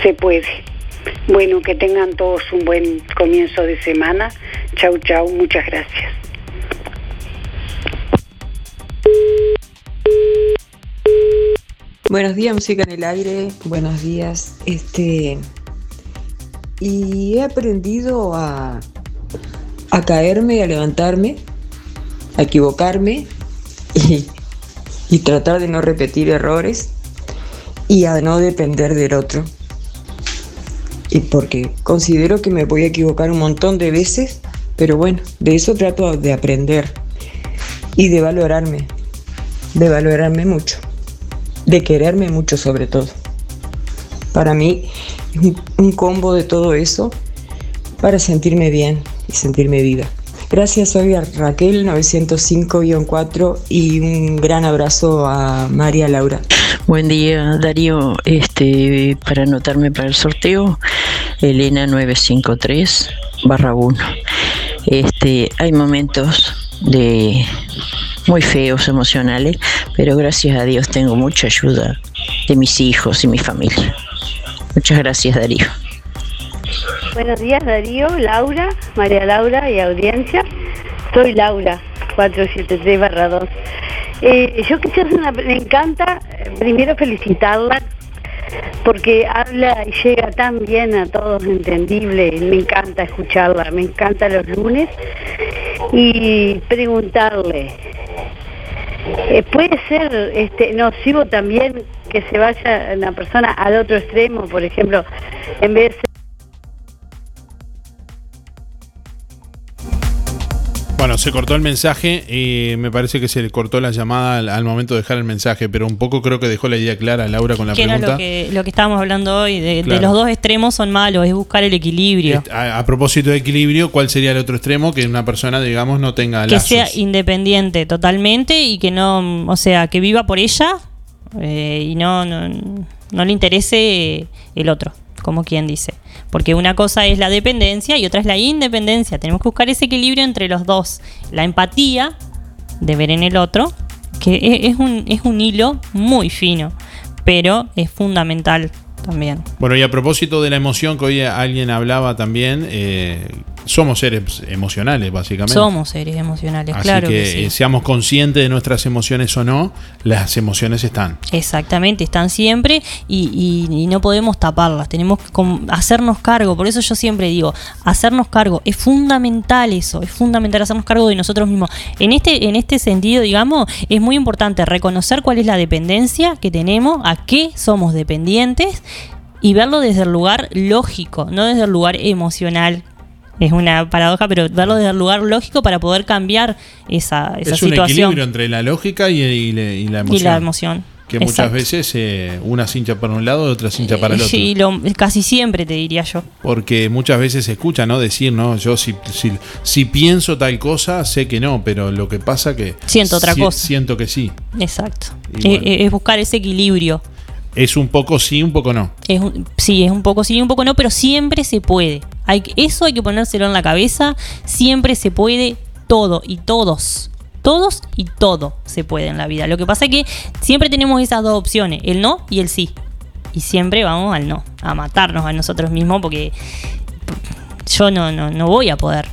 se puede. Bueno, que tengan todos un buen comienzo de semana. Chau, chau, muchas gracias. Buenos días, música en el aire. Buenos días. Este y he aprendido a, a caerme, a levantarme, a equivocarme y, y tratar de no repetir errores y a no depender del otro y porque considero que me voy a equivocar un montón de veces, pero bueno, de eso trato de aprender y de valorarme, de valorarme mucho, de quererme mucho sobre todo. Para mí es un, combo de todo eso para sentirme bien y sentirme viva. Gracias, soy Raquel 905-4 y un gran abrazo a María Laura. Buen día, Darío. Este, para anotarme para el sorteo, Elena 953 barra 1. Este, hay momentos de muy feos emocionales, pero gracias a Dios tengo mucha ayuda de mis hijos y mi familia. Muchas gracias, Darío. Buenos días, Darío, Laura, María Laura y audiencia. Soy Laura, 473 barra 2. Eh, yo quisiera una, me encanta eh, primero felicitarla porque habla y llega tan bien a todos entendible, me encanta escucharla, me encanta los lunes. Y preguntarle, eh, ¿puede ser este nocivo también que se vaya una persona al otro extremo, por ejemplo, en vez de Bueno, se cortó el mensaje y me parece que se le cortó la llamada al, momento de dejar el mensaje, pero un poco creo que dejó la idea clara Laura con la que pregunta. Era lo que, lo que estábamos hablando hoy, de, de los dos extremos son malos, es buscar el equilibrio. A, a propósito de equilibrio, ¿cuál sería el otro extremo? Que una persona, digamos, no tenga que lazos. sea independiente totalmente y que no, o sea, que viva por ella eh, y no, no, no le interese el otro, como quien dice. Porque una cosa es la dependencia y otra es la independencia. Tenemos que buscar ese equilibrio entre los dos. La empatía de ver en el otro, que e- es un, es un hilo muy fino, pero es fundamental también. Bueno, y a propósito de la emoción que hoy alguien hablaba también, eh, somos seres emocionales, básicamente. Somos seres emocionales, Así claro que, que, sí. eh, seamos conscientes de nuestras emociones o no, las emociones están. Exactamente, están siempre y, y- y no podemos taparlas, tenemos que hacernos cargo, por eso yo siempre digo, hacernos cargo, es fundamental eso, es fundamental hacernos cargo de nosotros mismos. En este, en este sentido, digamos, es muy importante reconocer cuál es la dependencia que tenemos, a qué somos dependientes y verlo desde el lugar lógico, no desde el lugar emocional. Es una paradoja, pero verlo desde el lugar lógico para poder cambiar esa, esa es un situación. equilibrio entre la lógica y, y la- y la emoción. Y la emoción. Que muchas Exacto. veces eh, una cincha para un lado y otra cincha para el otro. Sí, lo- casi siempre te diría yo. Porque muchas veces se escucha, ¿no? Decir, no, yo si, si, si pienso tal cosa, sé que no, pero lo que pasa que... Siento otra si- cosa. Siento que sí. Exacto. Eh, bueno. eh, es buscar ese equilibrio. Es un poco sí, un poco no. Es un- sí, es un poco sí, un poco no, pero siempre se puede. Hay, eso hay que ponérselo en la cabeza. Siempre se puede todo y todos. Todos y todo se puede en la vida. Lo que pasa es que siempre tenemos esas dos opciones, el no y el sí. Y siempre vamos al no, a matarnos a nosotros mismos porque yo no, no, no voy a poder.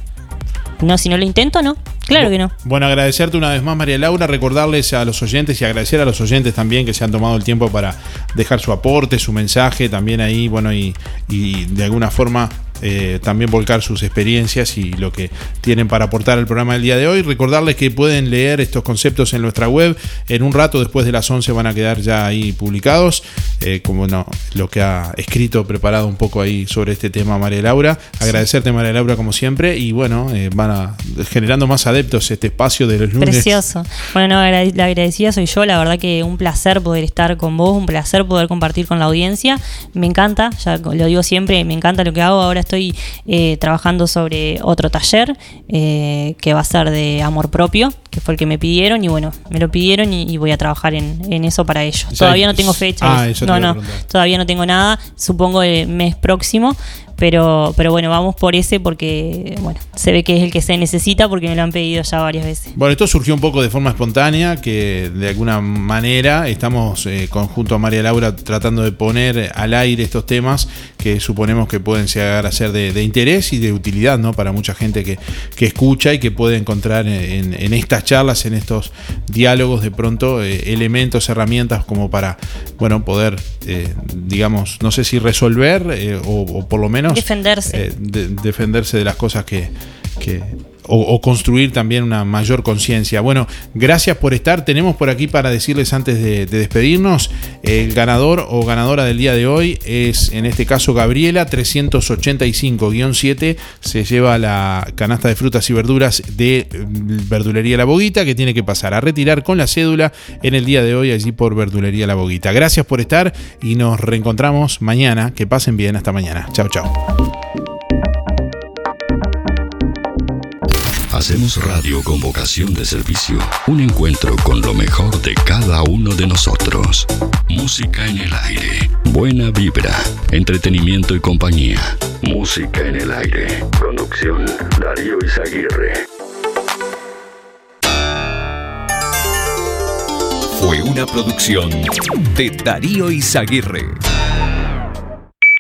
No, si no lo intento, no. Claro que no. Bueno, agradecerte una vez más, María Laura, recordarles a los oyentes y agradecer a los oyentes también que se han tomado el tiempo para dejar su aporte, su mensaje, también ahí, bueno, y, y de alguna forma eh, también volcar sus experiencias y lo que tienen para aportar al programa del día de hoy. Recordarles que pueden leer estos conceptos en nuestra web. En un rato, después de las 11, van a quedar ya ahí publicados, eh, como no, lo que ha escrito, preparado un poco ahí sobre este tema María Laura. Agradecerte, María Laura, como siempre, y bueno, eh, van a generando más adeptos este espacio de los lunes. Precioso. Bueno, no, la agradecida soy yo. La verdad que un placer poder estar con vos, un placer poder compartir con la audiencia. Me encanta, ya lo digo siempre, me encanta lo que hago. Ahora estoy eh, trabajando sobre otro taller eh, que va a ser de amor propio, que fue el que me pidieron. Y bueno, me lo pidieron y, y voy a trabajar en, en eso para ellos. Todavía no tengo fecha. ah, eso te no, no, todavía no tengo nada. Supongo el mes próximo. Pero, pero bueno, vamos por ese porque bueno, se ve que es el que se necesita porque me lo han pedido ya varias veces. Bueno, esto surgió un poco de forma espontánea, que de alguna manera estamos eh, conjunto a María Laura tratando de poner al aire estos temas que suponemos que pueden llegar a ser de, interés y de utilidad ¿no? para mucha gente que, que escucha y que puede encontrar en, estas charlas, en estos diálogos de pronto eh, elementos, herramientas como para bueno poder, eh, digamos, no sé si resolver eh, o por lo menos Defenderse. eh, de- defenderse de las cosas que, que- o, construir también una mayor conciencia. Bueno, gracias por estar. Tenemos por aquí para decirles antes de, de despedirnos, el ganador o ganadora del día de hoy es en este caso Gabriela 385-7, se lleva la canasta de frutas y verduras de mm, Verdulería La Boguita que tiene que pasar a retirar con la cédula en el día de hoy allí por Verdulería La Boguita. Gracias por estar y nos reencontramos mañana. Que pasen bien. Hasta mañana. Chao, chao. Hacemos radio con vocación de servicio. Un encuentro con lo mejor de cada uno de nosotros. Música en el aire. Buena vibra. Entretenimiento y compañía. Música en el aire. Conducción Darío Izaguirre. Fue una producción de Darío Izaguirre.